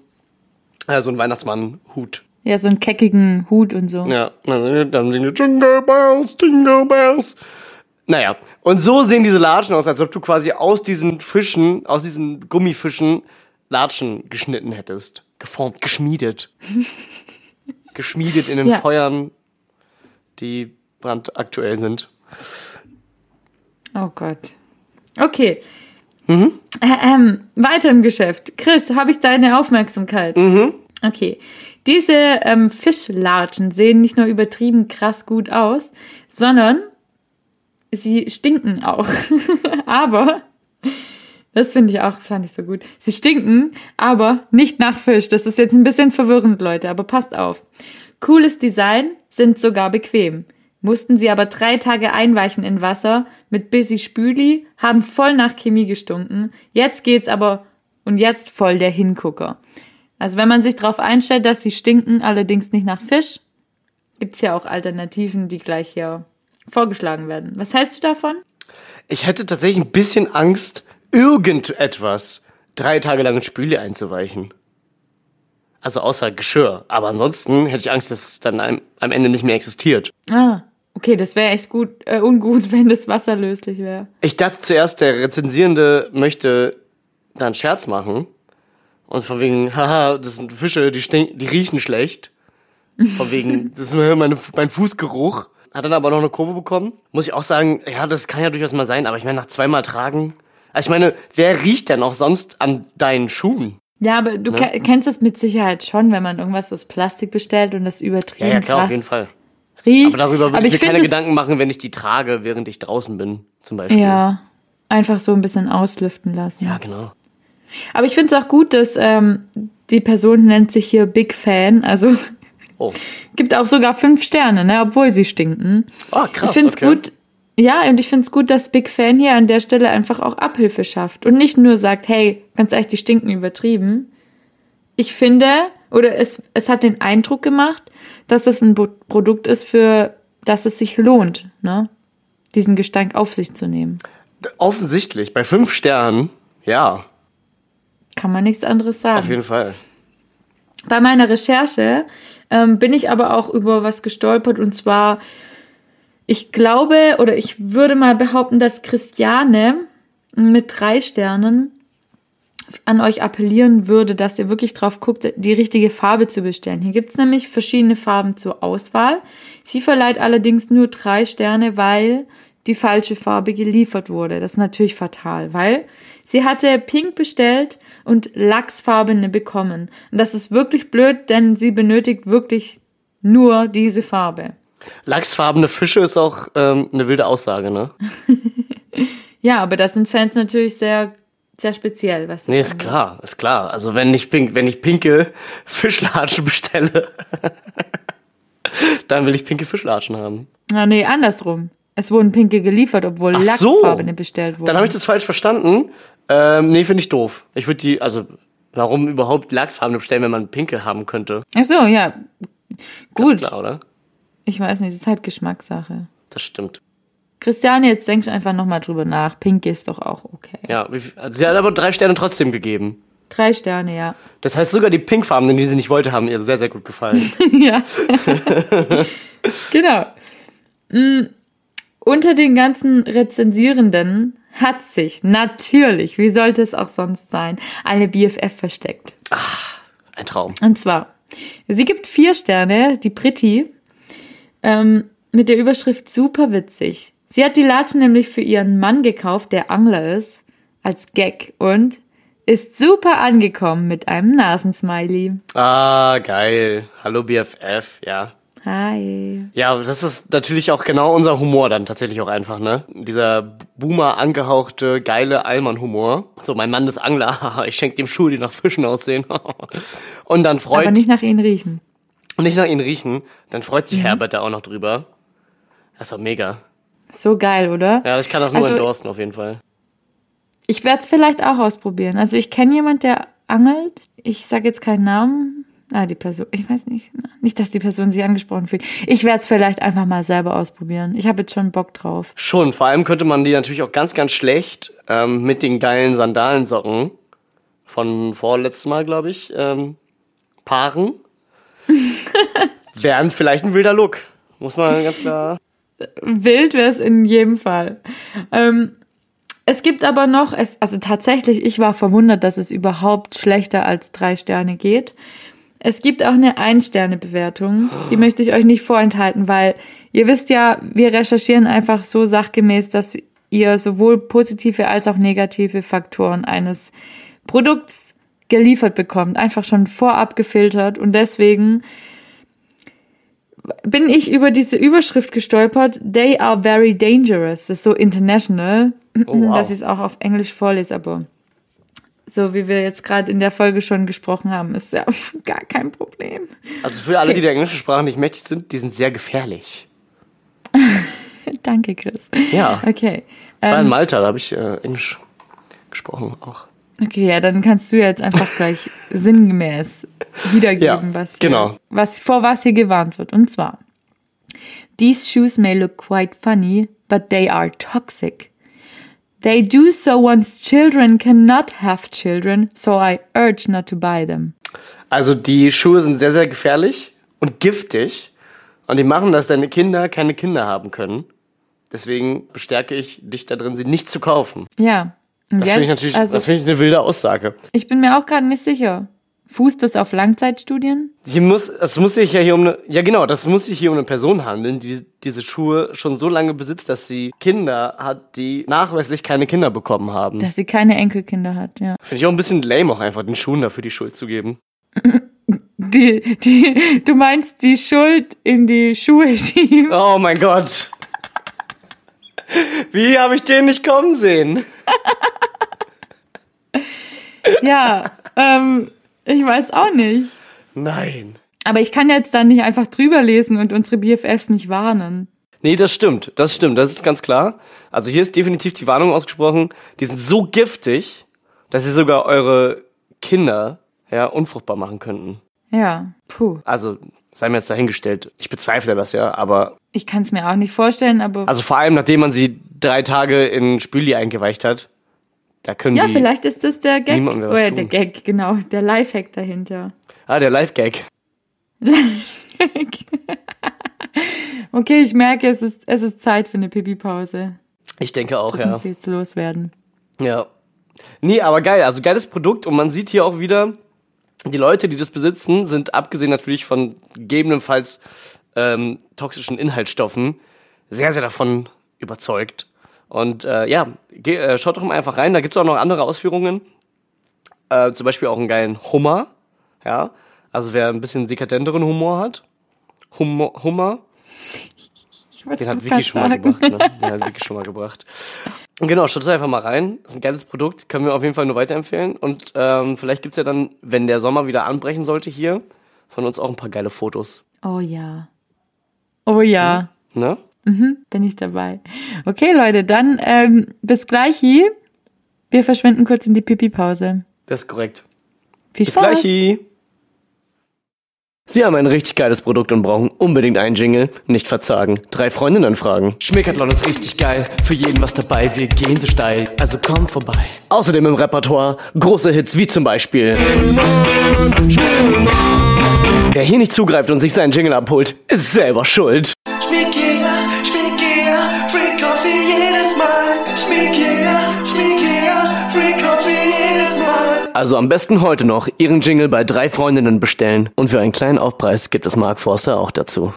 äh, so einen Weihnachtsmann-Hut. Ja, so einen keckigen Hut und so. Ja, dann dann singen die Jingle Bells, Jingle Bells. Naja, und so sehen diese Latschen aus, als ob du quasi aus diesen Fischen, aus diesen Gummifischen Latschen geschnitten hättest. Geformt, geschmiedet. geschmiedet in den Ja. Feuern, die brandaktuell sind. Oh Gott. Okay. Äh, ähm, weiter im Geschäft. Chris, habe ich deine Aufmerksamkeit? Okay. Diese ähm, Fischlatschen sehen nicht nur übertrieben krass gut aus, sondern sie stinken auch. aber, das finde ich auch, fand ich so gut. Sie stinken, aber nicht nach Fisch. Das ist jetzt ein bisschen verwirrend, Leute, aber passt auf. Cooles Design, sind sogar bequem. Mussten sie aber drei Tage einweichen in Wasser mit Busy Spüli, haben voll nach Chemie gestunken. Jetzt geht's aber und jetzt voll der Hingucker. Also wenn man sich darauf einstellt, dass sie stinken, allerdings nicht nach Fisch, gibt's ja auch Alternativen, die gleich hier vorgeschlagen werden. Was hältst du davon? Ich hätte tatsächlich ein bisschen Angst, irgendetwas drei Tage lang in Spüle einzuweichen. Also außer Geschirr. Aber ansonsten hätte ich Angst, dass es dann am, am Ende nicht mehr existiert. Ah, okay, das wäre echt gut, äh, ungut, wenn das wasserlöslich wäre. Ich dachte zuerst, der Rezensierende möchte da einen Scherz machen. Und von wegen, haha, das sind Fische, die stinken, die riechen schlecht. Von wegen, das ist meine, mein Fußgeruch. Hat dann aber noch eine Kurve bekommen. Muss ich auch sagen, ja, das kann ja durchaus mal sein, aber ich meine, nach zweimal tragen. Also ich meine, wer riecht denn auch sonst an deinen Schuhen? Ja, aber du ke- kennst das mit Sicherheit schon, wenn man irgendwas aus Plastik bestellt und das übertrieben Ja, ja, klar, auf jeden Fall. riecht. Aber darüber würde Aber ich mir keine Gedanken machen, wenn ich die trage, während ich draußen bin, zum Beispiel. Ja, einfach so ein bisschen auslüften lassen. Ja, genau. Aber ich finde es auch gut, dass ähm, die Person nennt sich hier Big Fan, also Oh. gibt auch sogar fünf Sterne, ne, obwohl sie stinken. Ah, krass. ich finde es okay. gut, ja, und ich finde es gut, dass Big Fan hier an der Stelle einfach auch Abhilfe schafft und nicht nur sagt, hey, ganz ehrlich, die stinken übertrieben. Ich finde, oder es, es hat den Eindruck gemacht, dass es ein Bo Produkt ist, für das es sich lohnt, ne, diesen Gestank auf sich zu nehmen. Offensichtlich, bei fünf Sternen, ja, Kann man nichts anderes sagen. auf jeden Fall. Bei meiner Recherche ähm, bin ich aber auch über was gestolpert und zwar, ich glaube oder ich würde mal behaupten, dass Christiane mit drei Sternen an euch appellieren würde, dass ihr wirklich drauf guckt, die richtige Farbe zu bestellen. Hier gibt es nämlich verschiedene Farben zur Auswahl. Sie verleiht allerdings nur drei Sterne, weil die falsche Farbe geliefert wurde. Das ist natürlich fatal, weil sie hatte Pink bestellt und Lachsfarbene bekommen. Und das ist wirklich blöd, denn sie benötigt wirklich nur diese Farbe. Lachsfarbene Fische ist auch ähm, eine wilde Aussage, ne? Ja, aber das sind Fans natürlich sehr, sehr speziell. Was das Nee, ist angeht. klar, ist klar. Also wenn ich pink, wenn ich pinke Fischlatschen bestelle, dann will ich pinke Fischlatschen haben. Ah, nee, andersrum. Es wurden pinke geliefert, obwohl Ach so. Lachsfarbene bestellt wurden. Dann habe ich das falsch verstanden. Ähm, nee, finde ich doof. Ich würde die, also warum überhaupt Lachsfarbene bestellen, wenn man pinke haben könnte? Ach so, ja. Gut. Klar, oder? Ich weiß nicht, das ist halt Geschmackssache. Das stimmt. Christiane, jetzt denkst du einfach nochmal drüber nach. Pink ist doch auch okay. Ja, sie hat aber drei Sterne trotzdem gegeben. Drei Sterne, ja. Das heißt, sogar die pinkfarbenen, die sie nicht wollte, haben ihr sehr, sehr gut gefallen. ja. genau. Mm, Unter den ganzen Rezensierenden hat sich natürlich, wie sollte es auch sonst sein, eine BFF versteckt. Ein Traum. Und zwar, sie gibt vier Sterne, die Britti, ähm, mit der Überschrift super witzig. Sie hat die Latschen nämlich für ihren Mann gekauft, der Angler ist, als Gag und ist super angekommen mit einem Nasensmiley. Ah, geil. Hallo BFF, ja. Hi. Ja, das ist natürlich auch genau unser Humor dann tatsächlich auch einfach, ne? Dieser Boomer angehauchte, geile Allmann-Humor. So, mein Mann ist Angler, haha, ich schenke dem Schuhe, die nach Fischen aussehen. Und dann freut... Aber nicht nach ihnen riechen. Und nicht nach ihnen riechen. Dann freut Mhm. sich Herbert da auch noch drüber. Das ist doch mega. So geil, oder? Ja, ich kann das nur Also- endorsen auf jeden Fall. Ich werde es vielleicht auch ausprobieren. Also ich kenne jemand, der angelt. Ich sage jetzt keinen Namen. Ah, die Person, ich weiß nicht. Nicht, dass die Person sich angesprochen fühlt. Ich werde es vielleicht einfach mal selber ausprobieren. Ich habe jetzt schon Bock drauf. Schon, vor allem könnte man die natürlich auch ganz, ganz schlecht ähm, mit den geilen Sandalensocken von vorletztes Mal, glaube ich, ähm, paaren. Wären vielleicht ein wilder Look. Muss man ganz klar. Wild wäre es in jedem Fall. Ähm, es gibt aber noch, es, also tatsächlich, ich war verwundert, dass es überhaupt schlechter als drei Sterne geht. Es gibt auch eine Ein-Sterne-Bewertung. Die möchte ich euch nicht vorenthalten, weil ihr wisst ja, wir recherchieren einfach so sachgemäß, dass ihr sowohl positive als auch negative Faktoren eines Produkts geliefert bekommt. Einfach schon vorab gefiltert. Und deswegen bin ich über diese Überschrift gestolpert. They are very dangerous. Das ist so international, Oh, wow. dass ich es auch auf Englisch vorlese, aber so wie wir jetzt gerade in der Folge schon gesprochen haben, ist ja gar kein Problem. Also für alle, Okay. die der englischen Sprache nicht mächtig sind, die sind sehr gefährlich. Danke, Chris. Ja. Okay. Ich war in Malta, da habe ich äh, Englisch gesprochen auch. okay, ja, dann kannst du jetzt einfach gleich sinngemäß wiedergeben, Ja, was, hier- genau. was vor was hier gewarnt wird. Und zwar: These shoes may look quite funny, but they are toxic. They do so once children cannot have children, so I urge not to buy them. Also die Schuhe sind sehr, sehr gefährlich und giftig. Und die machen, dass deine Kinder keine Kinder haben können. Deswegen bestärke ich dich da drin, sie nicht zu kaufen. Ja. Und Das finde ich natürlich, also, das finde ich eine wilde Aussage. ich bin mir auch gerade nicht sicher. Fußt das auf Langzeitstudien? Hier muss, es muss sich ja hier um eine, ja genau, das muss sich hier um eine Person handeln, die diese Schuhe schon so lange besitzt, dass sie Kinder hat, die nachweislich keine Kinder bekommen haben. Dass sie keine Enkelkinder hat, ja. Finde ich auch ein bisschen lame, auch einfach den Schuhen dafür die Schuld zu geben. Die, die, du meinst die Schuld in die Schuhe schieben? Oh mein Gott. Wie habe ich den nicht kommen sehen? Ja, ähm, ich weiß auch nicht. Nein. Aber ich kann jetzt dann nicht einfach drüber lesen und unsere BFFs nicht warnen. Nee, das stimmt. Das stimmt. Das ist ganz klar. Also hier ist definitiv die Warnung ausgesprochen. Die sind so giftig, dass sie sogar eure Kinder ja unfruchtbar machen könnten. Ja, puh. Also sei mir jetzt dahingestellt. Ich bezweifle das ja, aber Ich kann es mir auch nicht vorstellen, aber also vor allem nachdem man sie drei Tage in Spüli eingeweicht hat, da können ja, vielleicht ist das der Gag. Oder tun. der Gag, genau, der Lifehack dahinter. Ah, der Live-Gag. Okay, ich merke, es ist, es ist Zeit für eine Pipi-Pause. Ich denke auch, Das ja. muss jetzt loswerden. Ja. Nee, aber geil. Also geiles Produkt und man sieht hier auch wieder, die Leute, die das besitzen, sind abgesehen natürlich von gegebenenfalls ähm, toxischen Inhaltsstoffen sehr, sehr davon überzeugt. Und äh, ja, geh, äh, schaut doch mal einfach rein. Da gibt's auch noch andere Ausführungen. Äh, zum Beispiel auch einen geilen Hummer. Ja, also wer ein bisschen dekadenteren Humor hat. Humor, Hummer. Den hat es Vicky schon mal gebracht. Ne? Den hat Vicky schon mal gebracht. Und genau, schaut es einfach mal rein. Ist ein geiles Produkt. Können wir auf jeden Fall nur weiterempfehlen. Und ähm, vielleicht gibt's ja dann, wenn der Sommer wieder anbrechen sollte hier, von uns auch ein paar geile Fotos. Oh ja. Oh ja. Ne? Bin ich dabei. Okay, Leute, dann ähm, bis gleich hier. Wir verschwinden kurz in die Pipi-Pause. Das ist korrekt. Viel Bis Spaß. gleich. Sie haben ein richtig geiles Produkt und brauchen unbedingt einen Jingle. Nicht verzagen. Drei Freundinnen fragen. Schmickertlon ist richtig geil. Für jeden was dabei. Wir gehen so steil. Also komm vorbei. Außerdem im Repertoire große Hits wie zum Beispiel. Wer hier nicht zugreift und sich seinen Jingle abholt, ist selber schuld. Schmickea, Also am besten heute noch Ihren Jingle bei drei Freundinnen bestellen. Und für einen kleinen Aufpreis gibt es Mark Forster auch dazu.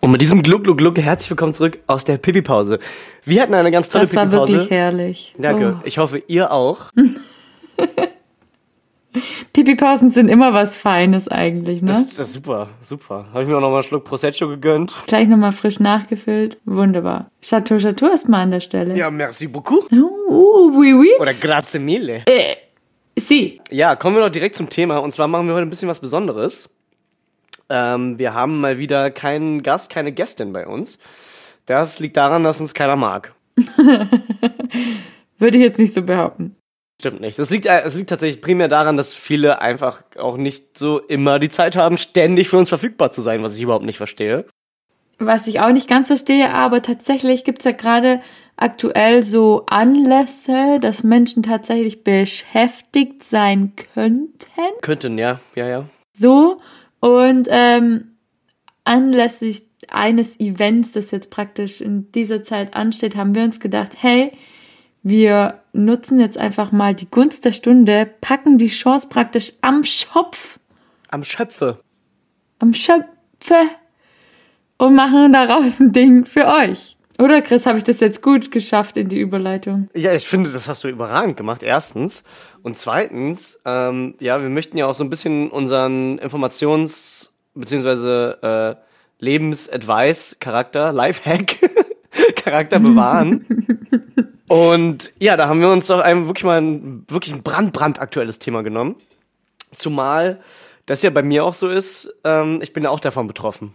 Und mit diesem Gluck, Gluck, Gluck herzlich willkommen zurück aus der Pipi-Pause. Wir hatten eine ganz tolle Das war Pipi-Pause. wirklich herrlich. Danke. Oh. Ich hoffe, ihr auch. Pipi-Pausen sind immer was Feines eigentlich, ne? Das, das ist super, super. Habe ich mir auch noch mal einen Schluck Prosecco gegönnt. Gleich nochmal frisch nachgefüllt. Wunderbar. Chateau Chateau erstmal an der Stelle. Ja, merci beaucoup. Uh, uh, oui, oui. Oder grazie mille. Äh, sie. Ja, kommen wir doch direkt zum Thema. Und zwar machen wir heute ein bisschen was Besonderes. Ähm, wir haben mal wieder keinen Gast, keine Gästin bei uns. Das liegt daran, dass uns keiner mag. Würde ich jetzt nicht so behaupten. Stimmt nicht. Das liegt, äh, es liegt tatsächlich primär daran, dass viele einfach auch nicht so immer die Zeit haben, ständig für uns verfügbar zu sein, was ich überhaupt nicht verstehe. Was ich auch nicht ganz verstehe, aber tatsächlich gibt es ja gerade aktuell so Anlässe, dass Menschen tatsächlich beschäftigt sein könnten. Könnten, ja, ja, ja. So. Und ähm, anlässlich eines Events, das jetzt praktisch in dieser Zeit ansteht, haben wir uns gedacht, hey, wir nutzen jetzt einfach mal die Gunst der Stunde, packen die Chance praktisch am Schopf, Am Schöpfe. am Schöpfe und machen daraus ein Ding für euch. Oder Chris, habe ich das jetzt gut geschafft in die Überleitung? Ja, ich finde, das hast du überragend gemacht, erstens. Und zweitens, ähm, ja, wir möchten ja auch so ein bisschen unseren Informations- bzw. Äh, Lebens-Advice-Charakter, Lifehack, Charakter bewahren. Und ja, da haben wir uns doch ein, wirklich mal ein, wirklich ein brand, brandaktuelles Thema genommen. Zumal das ja bei mir auch so ist, ähm, ich bin ja auch davon betroffen.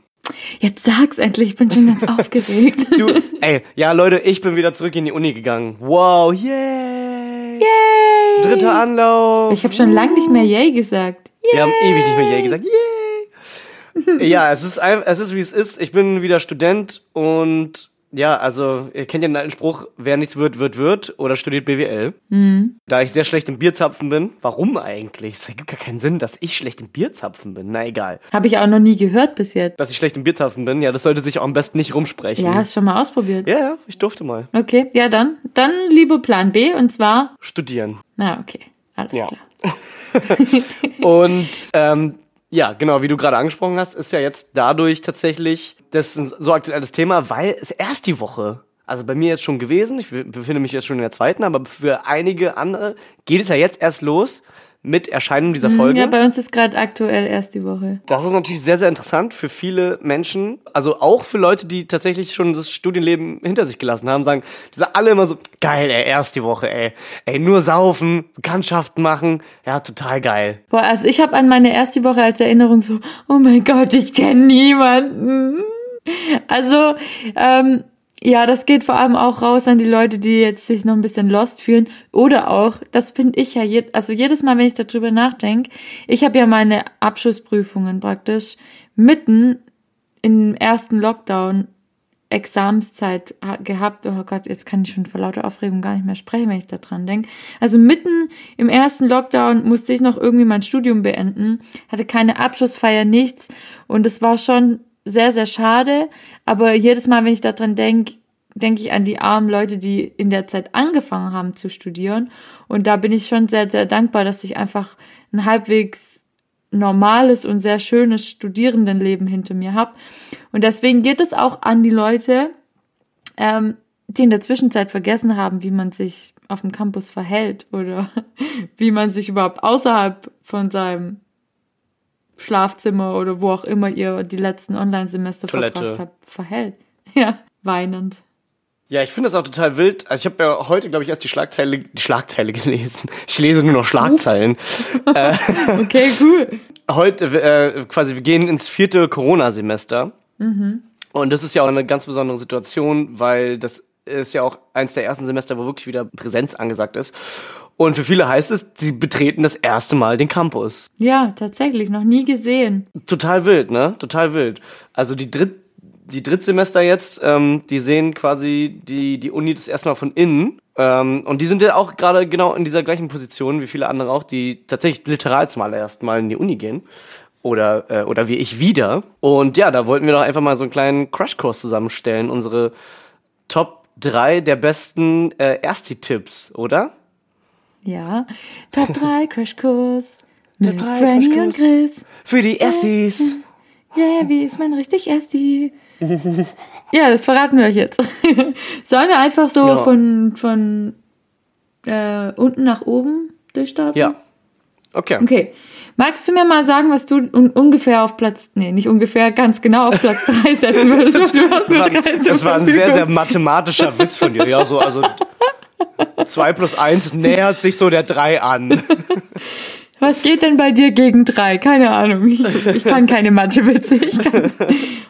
Jetzt sag's endlich, ich bin schon ganz aufgeregt. Du, ey, ja Leute, ich bin wieder zurück in die Uni gegangen. Wow, yay! Yay! Dritter Anlauf. Ich habe schon lange nicht mehr Yay gesagt. Wir haben ewig nicht mehr Yay gesagt. Yay! ja, es ist, es ist wie es ist. Ich bin wieder Student und ja, also ihr kennt ja den alten Spruch, wer nichts wird, wird, wird oder studiert BWL. Da ich sehr schlecht im Bierzapfen bin, warum eigentlich? Es ergibt gar keinen Sinn, dass ich schlecht im Bierzapfen bin. Na egal. Habe ich auch noch nie gehört bis jetzt. Dass ich schlecht im Bierzapfen bin, ja, das sollte sich auch am besten nicht rumsprechen. Ja, hast schon mal ausprobiert. ja, ja, ich durfte mal. Okay, ja dann. Dann lieber Plan B und zwar. Studieren. Na, okay. Alles Ja. klar. Und ähm, ja, genau, wie du gerade angesprochen hast, ist ja jetzt dadurch tatsächlich das ist ein so aktuelles Thema, weil es erst die Woche, also bei mir jetzt schon gewesen, ich befinde mich jetzt schon in der zweiten, aber für einige andere geht es ja jetzt erst los mit Erscheinen dieser Folge. Ja, bei uns ist gerade aktuell erst die Woche. Das ist natürlich sehr, sehr interessant für viele Menschen, also auch für Leute, die tatsächlich schon das Studienleben hinter sich gelassen haben, sagen, die sagen alle immer so, geil, ey, erst die Woche, ey, ey, nur saufen, Bekanntschaften machen, ja, total geil. Boah, also ich habe an meine erste Woche als Erinnerung so, oh mein Gott, ich kenne niemanden. Also, ähm, ja, das geht vor allem auch raus an die Leute, die jetzt sich noch ein bisschen lost fühlen. Oder auch, das finde ich ja, je, also jedes Mal, wenn ich darüber nachdenke, ich habe ja meine Abschlussprüfungen praktisch mitten im ersten Lockdown Examszeit ha- gehabt. Oh Gott, jetzt kann ich schon vor lauter Aufregung gar nicht mehr sprechen, wenn ich da dran denke. Also mitten im ersten Lockdown musste ich noch irgendwie mein Studium beenden, hatte keine Abschlussfeier, nichts. Und es war schon sehr, sehr schade. Aber jedes Mal, wenn ich daran denke, denke ich an die armen Leute, die in der Zeit angefangen haben zu studieren. Und da bin ich schon sehr, sehr dankbar, dass ich einfach ein halbwegs normales und sehr schönes Studierendenleben hinter mir habe. Und deswegen geht es auch an die Leute, ähm, die in der Zwischenzeit vergessen haben, wie man sich auf dem Campus verhält oder wie man sich überhaupt außerhalb von seinem Schlafzimmer oder wo auch immer ihr die letzten Online-Semester verbracht habt, verhält. Ja, weinend. Ja, ich finde das auch total wild. Also ich habe ja heute, glaube ich, erst die Schlagzeile, die Schlagzeile gelesen. Ich lese nur noch Schlagzeilen. Okay, cool. Heute, äh, quasi, wir gehen ins vierte Corona-Semester. Und das ist ja auch eine ganz besondere Situation, weil das ist ja auch eins der ersten Semester, wo wirklich wieder Präsenz angesagt ist. Und für viele heißt es, sie betreten das erste Mal den Campus. Ja, tatsächlich, noch nie gesehen. Total wild, ne? Total wild. Also die Dritt die Drittsemester jetzt, ähm, die sehen quasi die, die Uni das erste Mal von innen. Ähm, und die sind ja auch gerade genau in dieser gleichen Position wie viele andere auch, die tatsächlich literal zum allerersten Mal in die Uni gehen. Oder, äh, oder wie ich wieder. Und ja, da wollten wir doch einfach mal so einen kleinen Crashkurs zusammenstellen. Unsere Top 3 der besten äh, Ersti-Tipps, oder? Ja. Top 3 Crashkurs. Mit drei Franny und Crashkurs. Chris. Für die Erstis. Yeah, wie ist man richtig Ersti? ja, das verraten wir euch jetzt. Sollen wir einfach so Ja. von, von äh, unten nach oben durchstarten? Ja. Okay. Okay. Magst du mir mal sagen, was du un ungefähr auf Platz, nee, nicht ungefähr, ganz genau auf Platz 3 setzen würdest? Das war, das war ein sehr, sehr mathematischer Witz von dir. Ja, so, also 2 plus 1 nähert sich so der 3 an. Was geht denn bei dir gegen drei? Keine Ahnung. Ich, ich kann keine Mathe-Witze. Ich kann,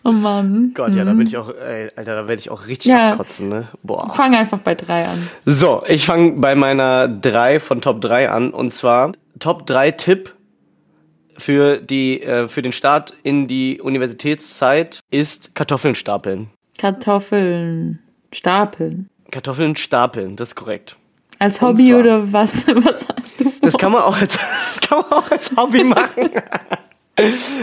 oh Mann. Gott, ja, da bin ich auch, ey, Alter, da werde ich auch richtig Ja. abkotzen, ne? Boah. Fang einfach bei drei an. So, ich fange bei meiner 3 von Top 3 an. Und zwar Top 3 Tipp für, die, äh, für den Start in die Universitätszeit ist Kartoffeln stapeln. Kartoffeln stapeln. Kartoffeln stapeln, das ist korrekt. Als Hobby zwar- oder was? Was hast du vor? Das kann man auch als, das kann man auch als Hobby machen.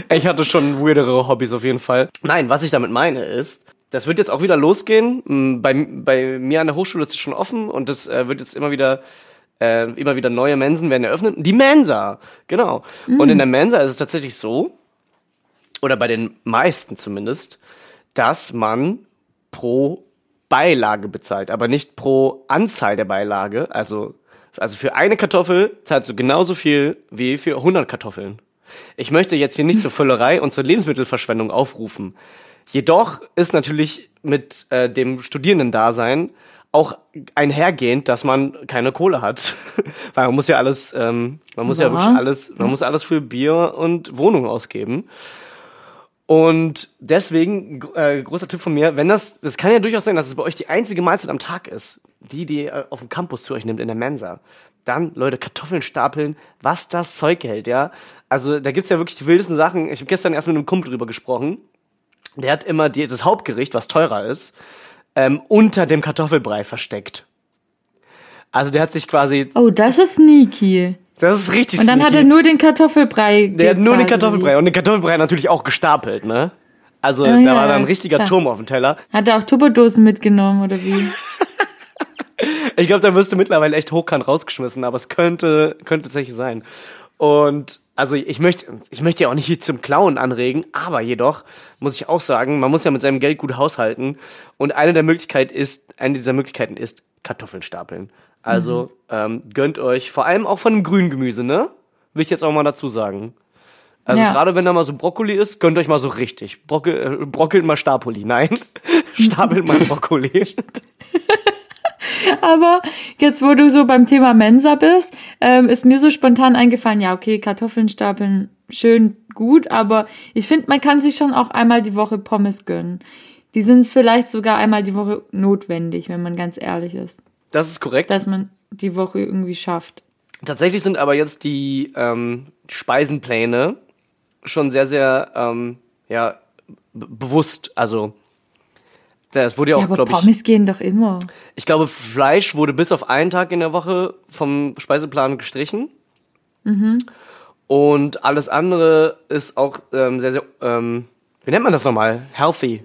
Ich hatte schon weirdere Hobbys auf jeden Fall. Nein, was ich damit meine ist, das wird jetzt auch wieder losgehen. Mm, Bei, bei mir an der Hochschule ist es schon offen und das äh, wird jetzt immer wieder äh, immer wieder neue Mensen werden eröffnet. Die Mensa, genau. Und in der Mensa ist es tatsächlich so, oder bei den meisten zumindest, dass man pro Beilage bezahlt, aber nicht pro Anzahl der Beilage. Also, also für eine Kartoffel zahlst du genauso viel wie für 100 Kartoffeln. Ich möchte jetzt hier nicht zur Völlerei und zur Lebensmittelverschwendung aufrufen. Jedoch ist natürlich mit äh, dem Studierendendasein auch einhergehend, dass man keine Kohle hat, weil man muss ja alles, ähm, man muss ja, Ja. wirklich alles, man muss alles für Bier und Wohnung ausgeben. Und deswegen, äh, großer Tipp von mir, wenn das, das kann ja durchaus sein, dass es bei euch die einzige Mahlzeit am Tag ist, die, die ihr auf dem Campus zu euch nimmt, in der Mensa. Dann, Leute, Kartoffeln stapeln, was das Zeug hält, ja. Also, da gibt's ja wirklich die wildesten Sachen. Ich habe gestern erst mit einem Kumpel drüber gesprochen. Der hat immer die, das Hauptgericht, was teurer ist, ähm, unter dem Kartoffelbrei versteckt. Also, der hat sich quasi, Oh, das ist sneaky. Das ist richtig Und dann hat er sneaky. nur den Kartoffelbrei Der hat nur den Kartoffelbrei und den Kartoffelbrei natürlich auch gestapelt, ne? Also, Oh, da ja, war dann ein richtiger klar. Turm auf dem Teller. Hat er auch Tupperdosen mitgenommen, oder wie? Ich glaube, da wirst du mittlerweile echt hochkant rausgeschmissen, aber es könnte, könnte tatsächlich sein. Und also ich möchte, ich möchte ja auch nicht zum Klauen anregen, aber jedoch muss ich auch sagen, man muss ja mit seinem Geld gut haushalten. Und eine der Möglichkeiten ist, eine dieser Möglichkeiten ist Kartoffeln stapeln. Also ähm, gönnt euch, vor allem auch von dem grünen Gemüse, ne? Will ich jetzt auch mal dazu sagen. Also Ja. gerade wenn da mal so Brokkoli ist, gönnt euch mal so richtig. Brockel, äh, brockelt mal Stapoli. Nein, stapelt mal Brokkoli. Aber jetzt, wo du so beim Thema Mensa bist, ähm, ist mir so spontan eingefallen, ja, okay, Kartoffeln stapeln, schön gut, aber ich finde, man kann sich schon auch einmal die Woche Pommes gönnen. Die sind vielleicht sogar einmal die Woche notwendig, wenn man ganz ehrlich ist. Das ist korrekt. Dass man die Woche irgendwie schafft. Tatsächlich sind aber jetzt die ähm, Speisenpläne schon sehr, sehr ähm, ja, bewusst. Also, das wurde ja Ja, auch, aber glaube ich, Pommes gehen doch immer. ich glaube, Fleisch wurde bis auf einen Tag in der Woche vom Speiseplan gestrichen. Und alles andere ist auch ähm, sehr, sehr, ähm, wie nennt man das nochmal? Healthy.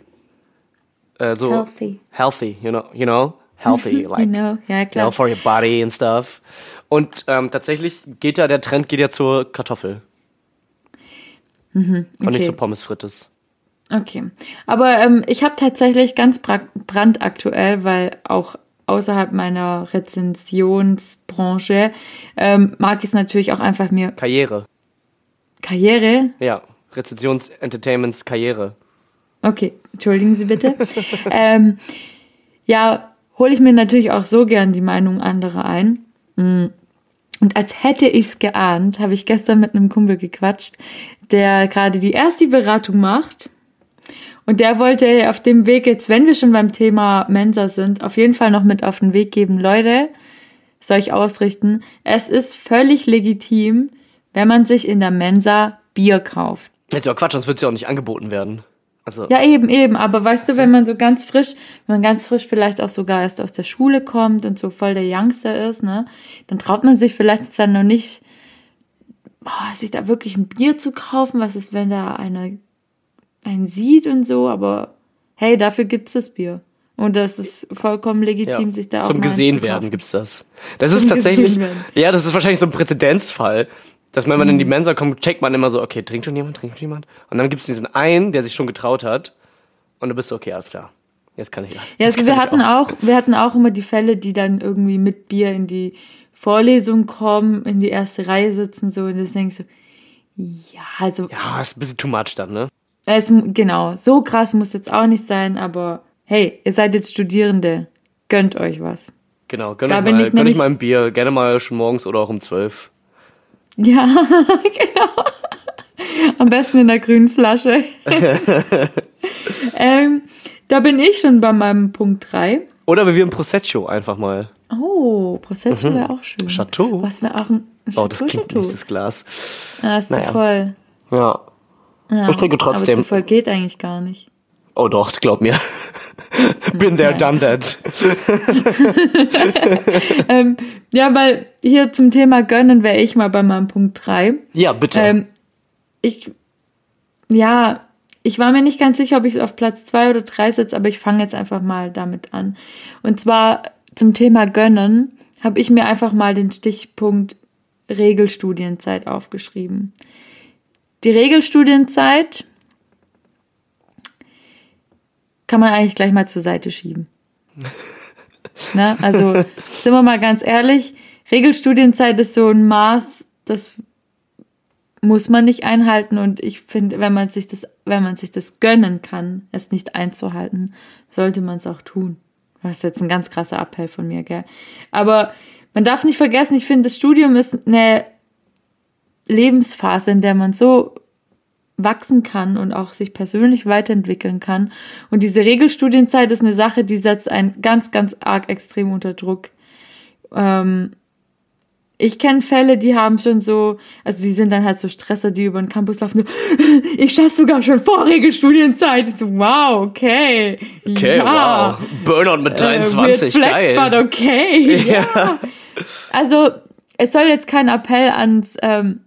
Äh, so Healthy. Healthy, you know, you know, healthy, like, Genau, ja you know, klar. for your body and stuff. Und ähm, tatsächlich geht da der Trend geht ja zur Kartoffel und nicht okay. zur Pommes frites. Okay. Aber ähm, ich habe tatsächlich ganz bra- brandaktuell, weil auch außerhalb meiner Rezensionsbranche ähm, mag ich es natürlich auch einfach mir Karriere, Karriere. ja, Rezensions Entertainments Karriere. Okay, entschuldigen Sie bitte. ähm, ja, hole ich mir natürlich auch so gern die Meinung anderer ein. Mm. Und als hätte ich es geahnt, habe ich gestern mit einem Kumpel gequatscht, der gerade die erste Beratung macht. Und der wollte auf dem Weg jetzt, wenn wir schon beim Thema Mensa sind, auf jeden Fall noch mit auf den Weg geben, Leute, soll ich ausrichten, es ist völlig legitim, wenn man sich in der Mensa Bier kauft. Das ist ja Quatsch, sonst wird es ja auch nicht angeboten werden. Also, Ja, eben, eben. Aber weißt du, wenn man so ganz frisch, wenn man ganz frisch vielleicht auch sogar erst aus der Schule kommt und so voll der Youngster ist, ne, dann traut man sich vielleicht jetzt dann noch nicht, boah, sich da wirklich ein Bier zu kaufen. Was ist, wenn da einer einen sieht und so? Aber hey, dafür gibt's das Bier. Und das ist vollkommen legitim, ja. sich da auch Zum gesehen werden gibt's das. Das Zum ist tatsächlich, ja, das ist wahrscheinlich so ein Präzedenzfall. Dass wenn man in die Mhm. Mensa kommt, checkt man immer so, okay, trinkt schon jemand, trinkt schon jemand? Und dann gibt's diesen einen, der sich schon getraut hat. Und du bist so, okay, alles klar. Jetzt kann ich. Ja, jetzt also wir hatten auch, wir hatten auch immer die Fälle, die dann irgendwie mit Bier in die Vorlesung kommen, in die erste Reihe sitzen so und das denkst du, ja, also Ja, ist ein bisschen too much dann, ne? es, genau, so krass muss jetzt auch nicht sein, aber hey, ihr seid jetzt Studierende, gönnt euch was. Genau, gönn Da euch mal, ich gönn nämlich- euch mal ein Bier. Gerne mal schon morgens oder auch um zwölf. Ja, genau. Am besten in der grünen Flasche. ähm, da bin ich schon bei meinem Punkt 3. Oder wie wir im Prosecco einfach mal. Oh, Prosecco wäre auch schön. Chateau. Was wäre auch ein ein Oh, das Chateau, klingt Chateau. nicht, das Glas. Ah, ist Naja. zu voll. Ja. Ja, Ich trinke trotzdem. Aber zu voll geht eigentlich gar nicht. Oh doch, glaub mir. Bin there, done that. Ähm, ja, weil hier zum Thema Gönnen wäre ich mal bei meinem Punkt 3. Ja, bitte. Ähm, ich, ja, ich war mir nicht ganz sicher, ob ich es auf Platz zwei oder drei setze, aber ich fange jetzt einfach mal damit an. Und zwar zum Thema Gönnen habe ich mir einfach mal den Stichpunkt Regelstudienzeit aufgeschrieben. Die Regelstudienzeit kann man eigentlich gleich mal zur Seite schieben. ne? Also sind wir mal ganz ehrlich, Regelstudienzeit ist so ein Maß, das muss man nicht einhalten und ich finde, wenn man sich das, wenn man sich das gönnen kann, es nicht einzuhalten, sollte man es auch tun. Das ist jetzt ein ganz krasser Appell von mir, gell? Aber man darf nicht vergessen, ich finde, das Studium ist eine Lebensphase, in der man so wachsen kann und auch sich persönlich weiterentwickeln kann. Und diese Regelstudienzeit ist eine Sache, die setzt einen ganz, ganz arg extrem unter Druck. Ähm, ich kenne Fälle, die haben schon so, also die sind dann halt so Stresser, die über den Campus laufen. So, ich schaff sogar schon vor Regelstudienzeit. Ich so, wow, okay. okay, ja. wow. Burnout mit Äh, weird 23, flex, geil. but okay. Ja. Also, es soll jetzt kein Appell ans ähm,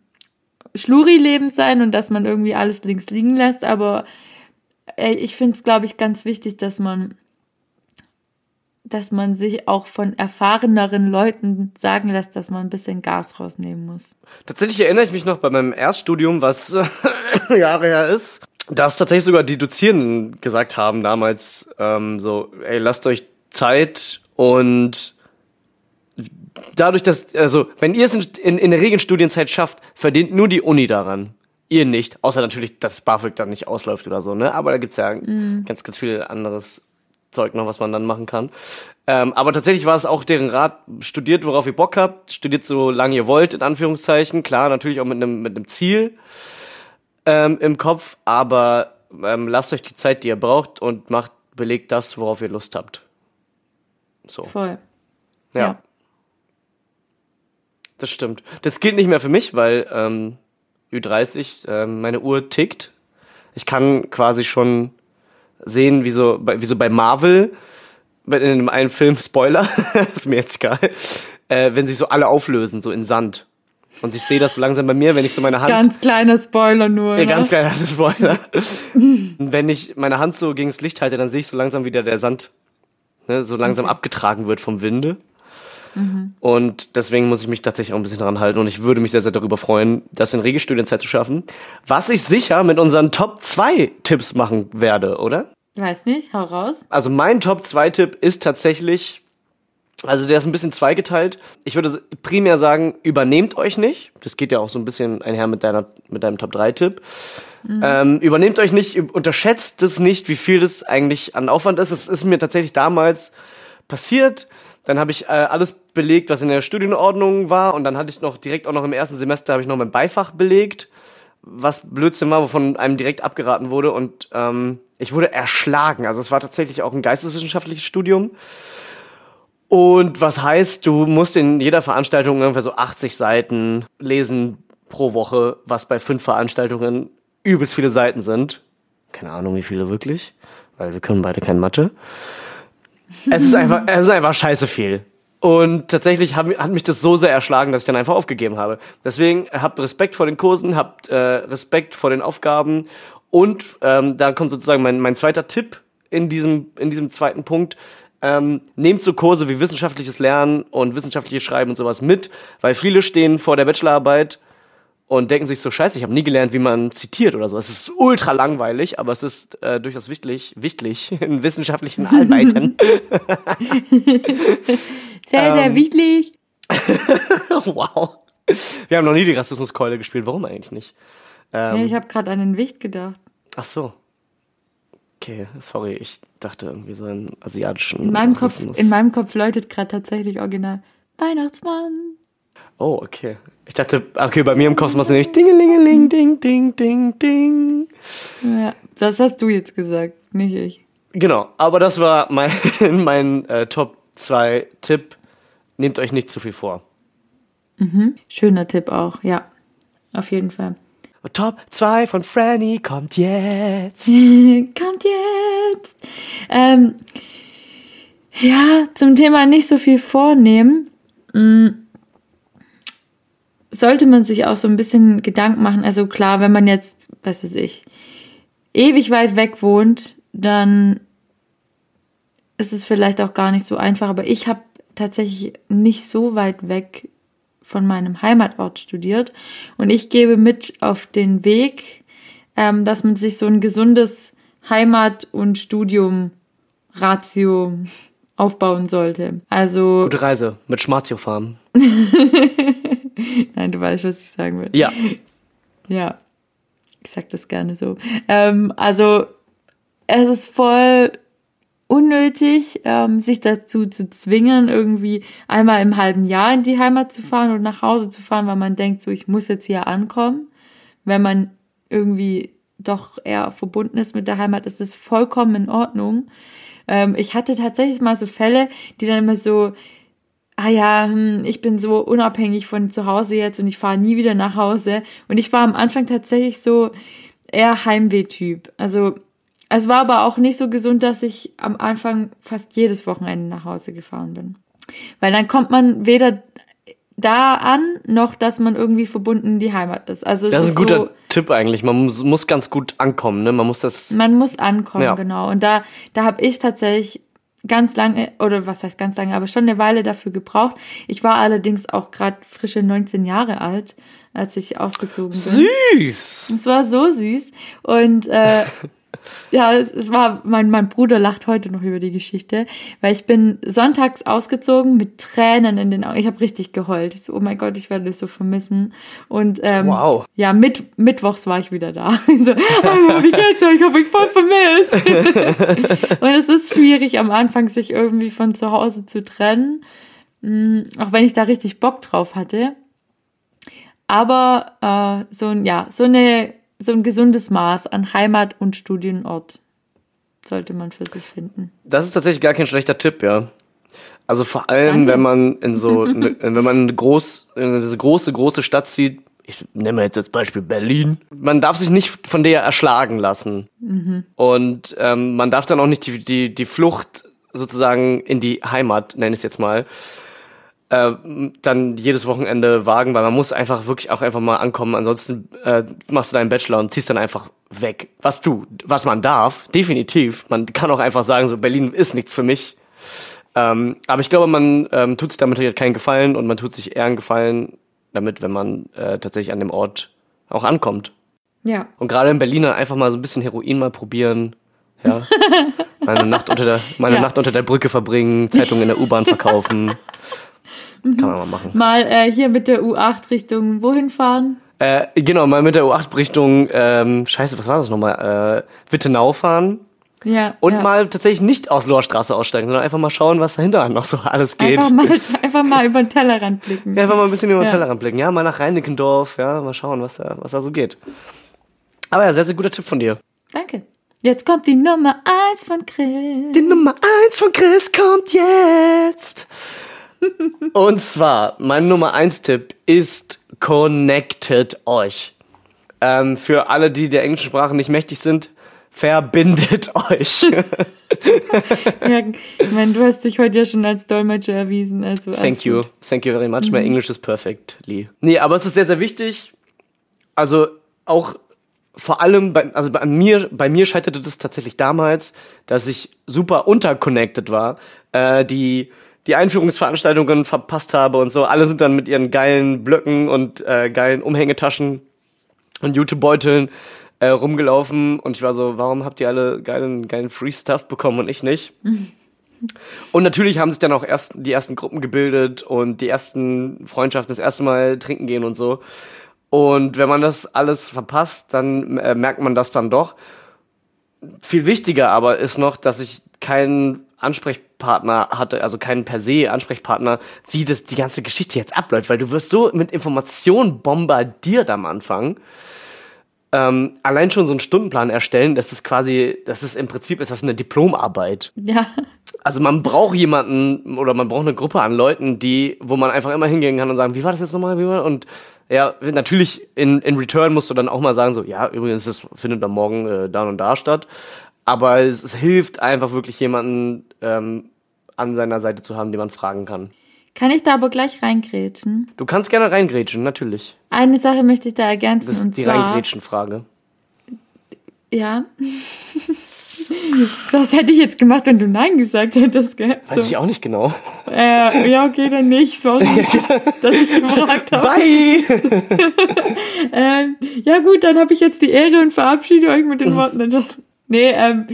Schluri-Leben sein und dass man irgendwie alles links liegen lässt, aber äh, ich finde es, glaube ich, ganz wichtig, dass man dass man sich auch von erfahreneren Leuten sagen lässt, dass man ein bisschen Gas rausnehmen muss. Tatsächlich erinnere ich mich noch bei meinem Erststudium, was Jahre her ist, dass tatsächlich sogar die Dozierenden gesagt haben damals, ähm, so, ey, lasst euch Zeit und dadurch, dass, also, wenn ihr es in, in, in der Regelstudienzeit schafft, verdient nur die Uni daran. Ihr nicht, außer natürlich, dass BAföG dann nicht ausläuft oder so, ne? Aber da gibt's ja ganz, ganz viel anderes Zeug noch, was man dann machen kann. Ähm, aber tatsächlich war es auch deren Rat, studiert, worauf ihr Bock habt, studiert so lange ihr wollt, in Anführungszeichen. Klar, natürlich auch mit einem mit einem Ziel ähm, im Kopf, aber ähm, lasst euch die Zeit, die ihr braucht und macht, belegt das, worauf ihr Lust habt. So, Voll. ja. ja. Das stimmt. Das gilt nicht mehr für mich, weil ähm, Ü30, ähm, meine Uhr tickt. Ich kann quasi schon sehen, wie so bei, wie so bei Marvel, in einem einen Film, Spoiler, ist mir jetzt egal, äh, wenn sich so alle auflösen, so in Sand. Und ich sehe das so langsam bei mir, wenn ich so meine Hand... Ganz kleiner Spoiler nur. ja, ne? ganz kleiner Spoiler. wenn ich meine Hand so gegen das Licht halte, dann sehe ich so langsam wieder der Sand ne, so langsam abgetragen wird vom Winde. Und deswegen muss ich mich tatsächlich auch ein bisschen dran halten und ich würde mich sehr, sehr darüber freuen, das in Regelstudienzeit zu schaffen. Was ich sicher mit unseren Top 2 Tipps machen werde, oder? Weiß nicht, hau raus. Also mein Top 2 Tipp ist tatsächlich, also der ist ein bisschen zweigeteilt. Ich würde primär sagen, übernehmt euch nicht. Das geht ja auch so ein bisschen einher mit deiner, mit deinem Top 3 Tipp. Ähm, übernehmt euch nicht, unterschätzt es nicht, wie viel das eigentlich an Aufwand ist. Es ist mir tatsächlich damals passiert. Dann habe ich äh, alles belegt, was in der Studienordnung war. Und dann hatte ich noch direkt auch noch im ersten Semester habe ich noch mein Beifach belegt, was Blödsinn war, wovon einem direkt abgeraten wurde. Und ähm, ich wurde erschlagen. Also es war tatsächlich auch ein geisteswissenschaftliches Studium. Und was heißt, du musst in jeder Veranstaltung ungefähr so 80 Seiten lesen pro Woche, was bei fünf Veranstaltungen übelst viele Seiten sind. Keine Ahnung, wie viele wirklich, weil wir können beide kein Mathe. Es ist einfach, es ist einfach scheiße viel. Und tatsächlich hat, hat mich das so sehr erschlagen, dass ich dann einfach aufgegeben habe. Deswegen habt Respekt vor den Kursen, habt äh, Respekt vor den Aufgaben und ähm, da kommt sozusagen mein, mein zweiter Tipp in diesem, in diesem zweiten Punkt. Ähm, nehmt so Kurse wie wissenschaftliches Lernen und wissenschaftliches Schreiben und sowas mit, weil viele stehen vor der Bachelorarbeit und denken sich so, scheiße, ich habe nie gelernt, wie man zitiert oder so. Es ist ultra langweilig, aber es ist äh, durchaus wichtig, wichtig in wissenschaftlichen Arbeiten. Sehr, sehr Ähm, wichtig. wow. Wir haben noch nie die Rassismuskeule gespielt. Warum eigentlich nicht? Ja, ich habe gerade an den Wicht gedacht. Ach so. Okay, sorry. Ich dachte irgendwie so einen asiatischen In meinem, Kopf, Rassismus. in meinem Kopf läutet gerade tatsächlich original Weihnachtsmann. oh, okay. Ich dachte, okay, bei mir im Kopf machst du nämlich Dingelingeling, ding, ding, ding, ding. Ja, das hast du jetzt gesagt, nicht ich. Genau, aber das war mein, mein äh, Top 2 Tipp. Nehmt euch nicht zu viel vor. Schöner Tipp auch, ja. Auf jeden Fall. Top 2 von Franny kommt jetzt. Kommt jetzt. Ähm, ja, zum Thema nicht so viel vornehmen. mm, Sollte man sich auch so ein bisschen Gedanken machen. Also klar, wenn man jetzt, was weiß ich, ewig weit weg wohnt, dann ist es vielleicht auch gar nicht so einfach. Aber ich habe tatsächlich nicht so weit weg von meinem Heimatort studiert. Und ich gebe mit auf den Weg, ähm, dass man sich so ein gesundes Heimat- und Studium-Ratio aufbauen sollte. Also, Gute Reise mit Schmarzio fahren. nein, du weißt, was ich sagen will. Ja. Ja, ich sag das gerne so. Ähm, also, es ist voll unnötig, ähm, sich dazu zu zwingen, irgendwie einmal im halben Jahr in die Heimat zu fahren und nach Hause zu fahren, weil man denkt, so, ich muss jetzt hier ankommen. Wenn man irgendwie doch eher verbunden ist mit der Heimat, ist es vollkommen in Ordnung. Ähm, ich hatte tatsächlich mal so Fälle, die dann immer so, ah ja, hm, ich bin so unabhängig von zu Hause jetzt und ich fahre nie wieder nach Hause. Und ich war am Anfang tatsächlich so eher Heimweh-Typ. Also es war aber auch nicht so gesund, dass ich am Anfang fast jedes Wochenende nach Hause gefahren bin. Weil dann kommt man weder da an, noch dass man irgendwie verbunden in die Heimat ist. Also Das ist ein guter so, Tipp eigentlich. Man muss, muss ganz gut ankommen, ne? Man muss das. man muss ankommen, Ja. genau. Und da, da habe ich tatsächlich ganz lange, oder was heißt ganz lange, aber schon eine Weile dafür gebraucht. Ich war allerdings auch gerade frische 19 Jahre alt, als ich ausgezogen bin. Süß! Es war so süß. Und äh, ja, es, es war, mein, mein Bruder lacht heute noch über die Geschichte, weil ich bin sonntags ausgezogen mit Tränen in den Augen. Ich habe richtig geheult. Ich so, oh mein Gott, ich werde dich so vermissen. Und ähm, Wow. ja, mit, mittwochs war ich wieder da. Ich so, hallo, wie geht's euch? Ich habe euch voll vermisst. Und es ist schwierig am Anfang, sich irgendwie von zu Hause zu trennen. Mm, Auch wenn ich da richtig Bock drauf hatte. Aber äh, so ein, ja, so eine, so ein gesundes Maß an Heimat und Studienort sollte man für sich finden. Das ist tatsächlich gar kein schlechter Tipp, ja. Also vor allem, Danke. wenn man in so, ne, wenn man eine groß, in diese große, große Stadt zieht, ich nehme jetzt als Beispiel Berlin. Man darf sich nicht von der erschlagen lassen. Und ähm, man darf dann auch nicht die, die, die Flucht sozusagen in die Heimat, nenne ich es jetzt mal, äh, dann jedes Wochenende wagen, weil man muss einfach wirklich auch einfach mal ankommen. Ansonsten äh, machst du deinen Bachelor und ziehst dann einfach weg. Was du, was man darf, definitiv. Man kann auch einfach sagen, so Berlin ist nichts für mich. Ähm, aber ich glaube, man ähm, tut sich damit halt keinen Gefallen und man tut sich eher einen Gefallen damit, wenn man äh, tatsächlich an dem Ort auch ankommt. Ja. Und gerade in Berlin einfach mal so ein bisschen Heroin mal probieren. Ja. Meine Nacht unter der, meine Ja. Nacht unter der Brücke verbringen, Zeitung in der U-Bahn verkaufen. Kann man mal machen. Mal äh, hier mit der U8 Richtung wohin fahren? Äh, genau, mal mit der U8 Richtung, ähm, scheiße, was war das nochmal? Äh, Wittenau fahren. Ja. Und ja. mal tatsächlich nicht aus Lohrstraße aussteigen, sondern einfach mal schauen, was dahinter noch so alles geht. Einfach mal, einfach mal über den Tellerrand blicken. Ja, einfach mal ein bisschen über den Ja. Tellerrand blicken. Ja, mal nach Reinickendorf, ja, mal schauen, was da, was da so geht. Aber ja, sehr, sehr guter Tipp von dir. Danke. Jetzt kommt die Nummer 1 von Chris. Die Nummer eins von Chris kommt jetzt. Und zwar, mein Nummer eins Tipp ist connected euch. Ähm, für alle, die der englischen Sprache nicht mächtig sind, verbindet euch. Ja, ich meine, du hast dich heute ja schon als Dolmetscher erwiesen. Also Thank you. gut. Thank you very much. My English is perfect, Lee. Nee, aber es ist sehr, sehr wichtig. Also auch vor allem bei, also bei mir, bei mir scheiterte das tatsächlich damals, dass ich super unterconnected war. Äh, die, die Einführungsveranstaltungen verpasst habe und so. Alle sind dann mit ihren geilen Blöcken und äh, geilen Umhängetaschen und Jutebeuteln äh, rumgelaufen und ich war so, warum habt ihr alle geilen, geilen Free Stuff bekommen und ich nicht? Und natürlich haben sich dann auch erst die ersten Gruppen gebildet und die ersten Freundschaften das erste Mal trinken gehen und so. Und wenn man das alles verpasst, dann äh, merkt man das dann doch. Viel wichtiger aber ist noch, dass ich keinen Ansprechpartner hatte, also keinen per se Ansprechpartner, wie das die ganze Geschichte jetzt abläuft, weil du wirst so mit Informationen bombardiert am Anfang. Ähm, allein schon so einen Stundenplan erstellen, das ist quasi, das ist im Prinzip ist das eine Diplomarbeit. Ja. Also man braucht jemanden oder man braucht eine Gruppe an Leuten, die, wo man einfach immer hingehen kann und sagen, wie war das jetzt nochmal, wie war und ja, natürlich in, in Return musst du dann auch mal sagen, so, ja, übrigens, das findet dann morgen äh, da und da statt. Aber es, es hilft einfach wirklich jemanden ähm, an seiner Seite zu haben, den man fragen kann. Kann ich da aber gleich reingrätschen? Du kannst gerne reingrätschen, natürlich. Eine Sache möchte ich da ergänzen Das ist und die zwar. Reingrätschen-Frage. Ja. Was hätte ich jetzt gemacht, wenn du Nein gesagt hättest, gell? Weiß ich auch nicht genau. Äh, ja, okay, dann nicht. Sorry, dass ich gefragt habe. Bye! Ähm, ja gut, dann habe ich jetzt die Ehre und verabschiede euch mit den Worten. Nee, ähm,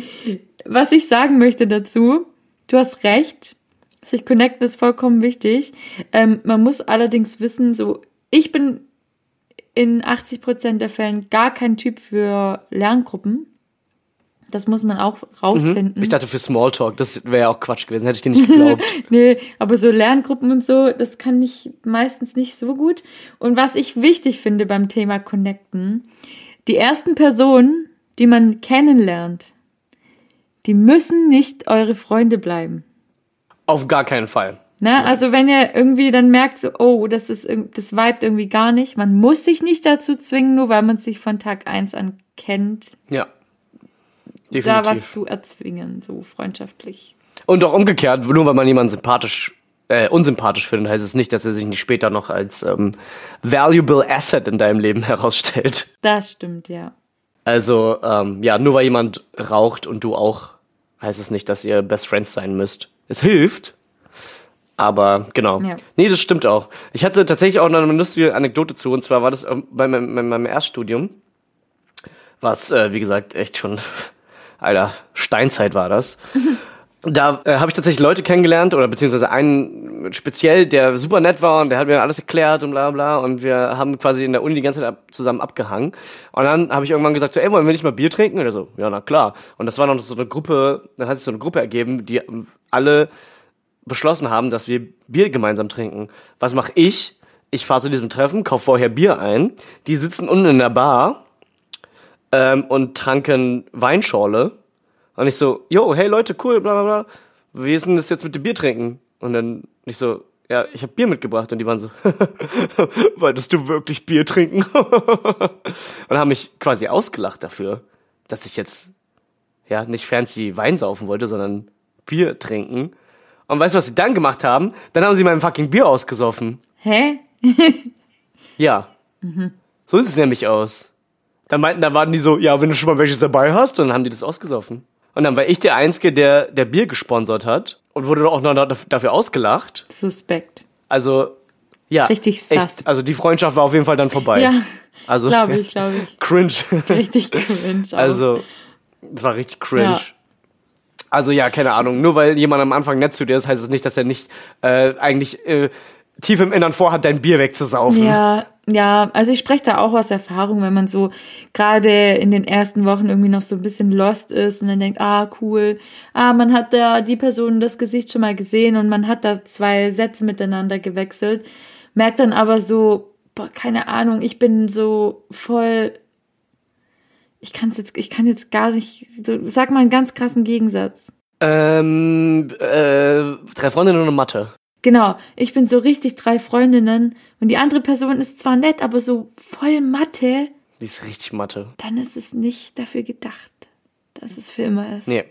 was ich sagen möchte dazu, du hast recht, sich connecten ist vollkommen wichtig. Ähm, man muss allerdings wissen, so, ich bin in 80% der Fällen gar kein Typ für Lerngruppen. Das muss man auch rausfinden. Ich dachte für Smalltalk, das wäre ja auch Quatsch gewesen, hätte ich dir nicht geglaubt. Nee, aber so Lerngruppen und so, das kann ich meistens nicht so gut. Und was ich wichtig finde beim Thema Connecten, die ersten Personen, die man kennenlernt, die müssen nicht eure Freunde bleiben. Auf gar keinen Fall. Ne? Also wenn ihr irgendwie dann merkt, so, oh, das ist das vibet irgendwie gar nicht, man muss sich nicht dazu zwingen, nur weil man sich von Tag eins an kennt, Ja. da Definitiv. was zu erzwingen, so freundschaftlich. Und auch umgekehrt, nur weil man jemanden sympathisch, äh, unsympathisch findet, heißt es nicht, dass er sich nicht später noch als ähm, valuable asset in deinem Leben herausstellt. Das stimmt, ja. Also, ähm, ja, nur weil jemand raucht und du auch, heißt es nicht, dass ihr Best Friends sein müsst. Es hilft, aber genau. Ja. Nee, das stimmt auch. Ich hatte tatsächlich auch noch eine lustige Anekdote zu, und zwar war das ähm, bei meinem, meinem, meinem Erststudium, was, äh, wie gesagt, echt schon, alter, Steinzeit war das. Da äh, habe ich tatsächlich Leute kennengelernt oder beziehungsweise einen speziell, der super nett war und der hat mir alles erklärt und bla bla und wir haben quasi in der Uni die ganze Zeit ab, zusammen abgehangen und dann habe ich irgendwann gesagt, so, ey, wollen wir nicht mal Bier trinken? Und er so, ja, na klar. Und das war noch so eine Gruppe, dann hat sich so eine Gruppe ergeben, die ähm, alle beschlossen haben, dass wir Bier gemeinsam trinken. Was mache ich? Ich fahre zu diesem Treffen, kaufe vorher Bier ein, die sitzen unten in der Bar ähm, und tranken Weinschorle und ich so, yo, hey Leute, cool, bla bla bla. Wie ist denn das jetzt mit dem Bier trinken? Und dann ich so, ja, ich habe Bier mitgebracht. Und die waren so, wolltest du wirklich Bier trinken? und haben mich quasi ausgelacht dafür, dass ich jetzt ja nicht fancy Wein saufen wollte, sondern Bier trinken. Und weißt du, was sie dann gemacht haben? Dann haben sie mein fucking Bier ausgesoffen. Hä? Ja. So sieht es nämlich aus. Dann meinten, da waren die so, ja, wenn du schon mal welches dabei hast, und dann haben die das ausgesoffen. Und dann war ich der Einzige, der, der Bier gesponsert hat und wurde auch noch daf- dafür ausgelacht. Suspekt. Also, ja. Richtig sass. echt, Also die Freundschaft war auf jeden Fall dann vorbei. Ja, also, glaube ich, glaube ich. cringe. Richtig cringe. aber- Also, das war richtig cringe. Ja. Also ja, keine Ahnung. Nur weil jemand am Anfang nett zu dir ist, heißt es nicht, dass er nicht äh, eigentlich äh, tief im Innern vorhat, dein Bier wegzusaufen. Ja, ja, also ich spreche da auch aus Erfahrung, wenn man so gerade in den ersten Wochen irgendwie noch so ein bisschen lost ist und dann denkt, ah, cool, ah, man hat da die Person das Gesicht schon mal gesehen und man hat da zwei Sätze miteinander gewechselt, merkt dann aber so, boah, keine Ahnung, ich bin so voll, ich kann jetzt, ich kann jetzt gar nicht, so, sag mal einen ganz krassen Gegensatz. Ähm, äh, drei Freundinnen und eine Mathe. Genau, ich bin so richtig drei Freundinnen und die andere Person ist zwar nett, aber so voll Mathe. Die ist richtig Mathe. dann ist es nicht dafür gedacht, dass es für immer ist. Nee,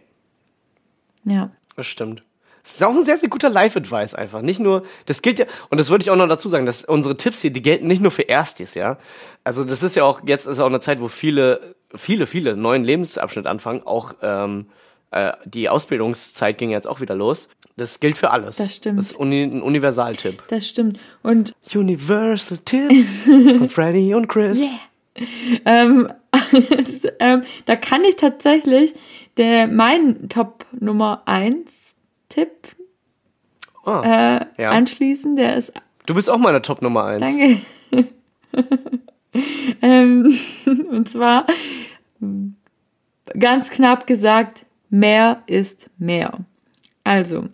Ja. das stimmt. Das ist auch ein sehr, sehr guter Life-Advice einfach. Nicht nur, das gilt ja, und das würde ich auch noch dazu sagen, dass unsere Tipps hier, die gelten nicht nur für Erstis, ja. Also das ist ja auch, jetzt ist auch eine Zeit, wo viele, viele, viele neuen Lebensabschnitt anfangen. Auch ähm, äh, die Ausbildungszeit ging jetzt auch wieder los. Das gilt für alles. Das stimmt. Das ist uni ein Universaltipp. Das stimmt. Und Universal Tipps von Freddy und Chris. ähm, ähm, da kann ich tatsächlich der, mein Top Nummer 1 Tipp Ah, äh, Ja. anschließen. Der ist du bist auch meine Top Nummer 1. Danke. ähm, und zwar ganz knapp gesagt, mehr ist mehr. Also,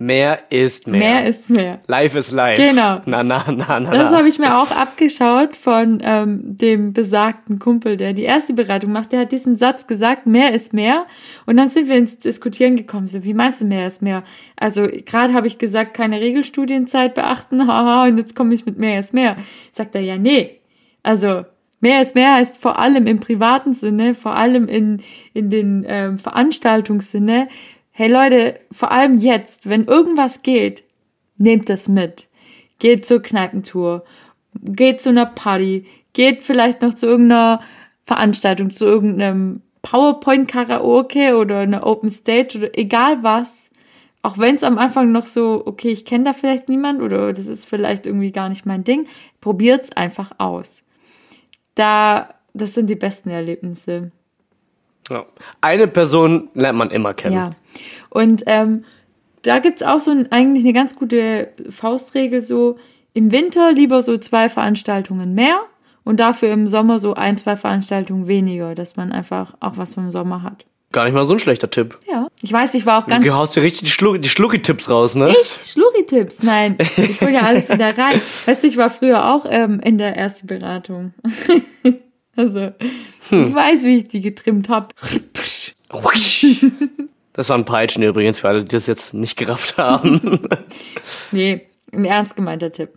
Mehr ist mehr. mehr ist mehr. Life is life. Genau. Na, na, na, na. Das habe ich mir auch abgeschaut von ähm, dem besagten Kumpel, der die erste Beratung macht. Der hat diesen Satz gesagt, mehr ist mehr. Und dann sind wir ins Diskutieren gekommen. So, wie meinst du, mehr ist mehr? Also gerade habe ich gesagt, keine Regelstudienzeit beachten. Haha, und jetzt komme ich mit mehr ist mehr. Sagt er, ja, nee. Also mehr ist mehr heißt vor allem im privaten Sinne, vor allem in, in den ähm, Veranstaltungssinne. Hey Leute, vor allem jetzt, wenn irgendwas geht, nehmt das mit. Geht zur Kneipentour, geht zu einer Party, geht vielleicht noch zu irgendeiner Veranstaltung, zu irgendeinem PowerPoint-Karaoke oder einer Open Stage oder egal was. Auch wenn es am Anfang noch so, okay, ich kenne da vielleicht niemand oder das ist vielleicht irgendwie gar nicht mein Ding, probiert's einfach aus. Da, das sind die besten Erlebnisse. Ja. Eine Person lernt man immer kennen. Ja. Und ähm, da gibt's auch so ein, eigentlich eine ganz gute Faustregel, so im Winter lieber so zwei Veranstaltungen mehr und dafür im Sommer so ein, zwei Veranstaltungen weniger, dass man einfach auch was vom Sommer hat. Gar nicht mal so ein schlechter Tipp. Ja. Ich weiß, ich war auch ganz. Du haust dir richtig die, Schlur die Schlurri-Tipps raus, ne? Ich? Schluri-Tipps? Nein, ich hole ja alles wieder rein. Weißt du, ich war früher auch ähm, in der ersten Beratung. also, ich weiß, wie ich die getrimmt habe. Das waren Peitschen übrigens, für alle, die das jetzt nicht gerafft haben. Nee, ein ernst gemeinter Tipp.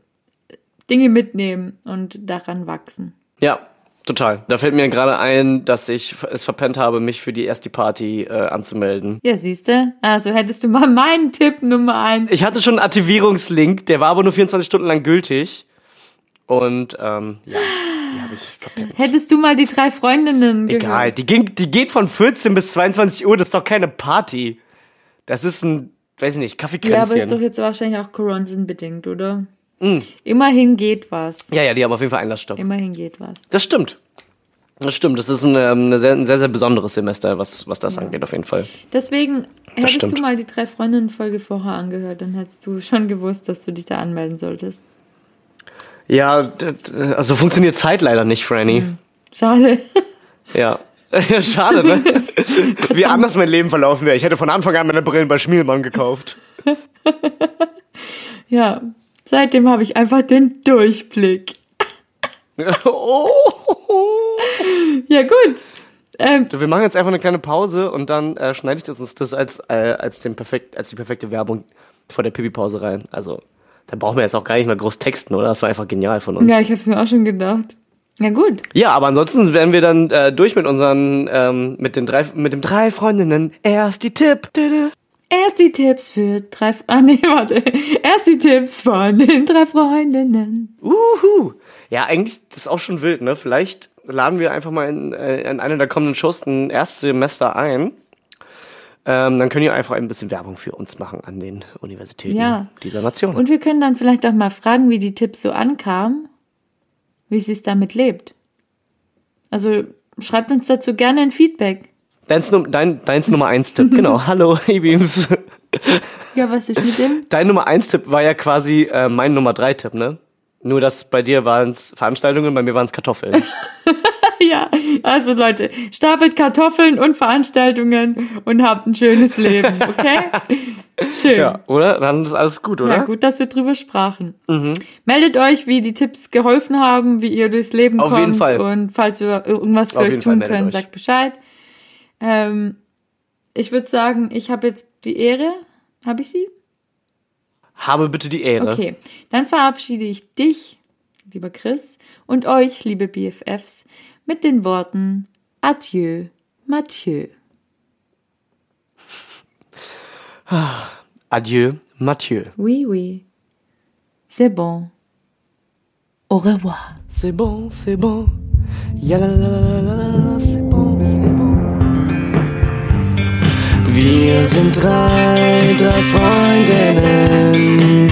Dinge mitnehmen und daran wachsen. ja, total. Da fällt mir gerade ein, dass ich es verpennt habe, mich für die erste Party äh, anzumelden. Ja, siehste. Also hättest du mal meinen Tipp Nummer eins. Ich hatte schon einen Aktivierungslink, der war aber nur 24 Stunden lang gültig. Und ähm, ja, die habe ich verpennt. Hättest du mal die drei Freundinnen gehört. Egal, die, ging, die geht von 14 bis 22 Uhr, das ist doch keine Party. Das ist ein, weiß ich nicht, Ja, aber Kaffeekränzchen. ist doch jetzt wahrscheinlich auch Coronsen-bedingt, oder? Immerhin geht was. ja, ja, die haben auf jeden Fall Einlassstopp. Immerhin geht was. Das stimmt. Das stimmt. Das ist ein, ähm, eine sehr, ein sehr, sehr besonderes Semester, was, was das angeht, auf jeden Fall. Deswegen hättest stimmt. du mal die drei Freundinnen-Folge vorher angehört, dann hättest du schon gewusst, dass du dich da anmelden solltest. Ja, also funktioniert Zeit leider nicht, Franny. Schade. Ja. Ja, Schade, ne? Wie anders mein Leben verlaufen wäre. Ich hätte von Anfang an meine Brillen bei Schmielmann gekauft. Ja, seitdem habe ich einfach den Durchblick. oh. Ja, gut. Ähm, Wir machen jetzt einfach eine kleine Pause und dann äh, schneide ich das uns das als, äh, als, den perfekt, als die perfekte Werbung vor der Pipi-Pause rein. Also, da brauchen wir jetzt auch gar nicht mehr groß texten, oder? Das war einfach genial von uns. ja, ich habe es mir auch schon gedacht. Ja, gut. Ja, aber ansonsten werden wir dann äh, durch mit unseren, ähm, mit den drei, mit dem drei Freundinnen. Erst die Tipp. Erst die Tipps für drei... Ah, nee, warte. Erst die Tipps von den drei Freundinnen. Uhu. Ja, eigentlich, das ist auch schon wild, ne? Vielleicht laden wir einfach mal in, äh, in eine der kommenden Shows ein Erstsemester ein. Ähm, dann können ihr einfach ein bisschen Werbung für uns machen an den Universitäten Ja. dieser Nation. Und wir können dann vielleicht auch mal fragen, wie die Tipps so ankamen, wie sie es damit lebt. Also schreibt uns dazu gerne ein Feedback. Deins, dein, deins Nummer 1 Tipp, genau. Hallo, E-Beams. Ja, was ist mit dem? Dein Nummer 1 Tipp war ja quasi äh, mein Nummer 3 Tipp, ne? Nur, dass bei dir waren es Veranstaltungen, bei mir waren es Kartoffeln. Ja, also Leute, stapelt Kartoffeln und Veranstaltungen und habt ein schönes Leben, okay? Schön. ja, oder? Dann ist alles gut, oder? Ja, gut, dass wir drüber sprachen. Meldet euch, wie die Tipps geholfen haben, wie ihr durchs Leben Auf kommt. jeden Fall. Und falls wir irgendwas für Auf euch Fall tun meldet können, euch. sagt Bescheid. Ähm, ich würde sagen, ich habe jetzt die Ehre. Habe ich sie? Habe bitte die Ehre. Okay, dann verabschiede ich dich, lieber Chris, und euch, liebe BFFs, mit den Worten Adieu, Mathieu. Adieu, Mathieu. Oui, oui. C'est bon. Au revoir. C'est bon, c'est bon. Ja, la, la, la, la, la, c'est bon, c'est bon. Wir sind drei, drei Freundinnen.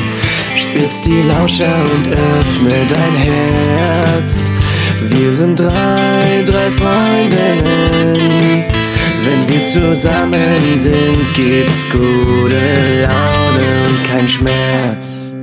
Spitz die Lauscher und öffne dein Herz. Wir sind drei, drei Freundinnen. Wenn wir zusammen sind, gibt's gute Laune und kein Schmerz.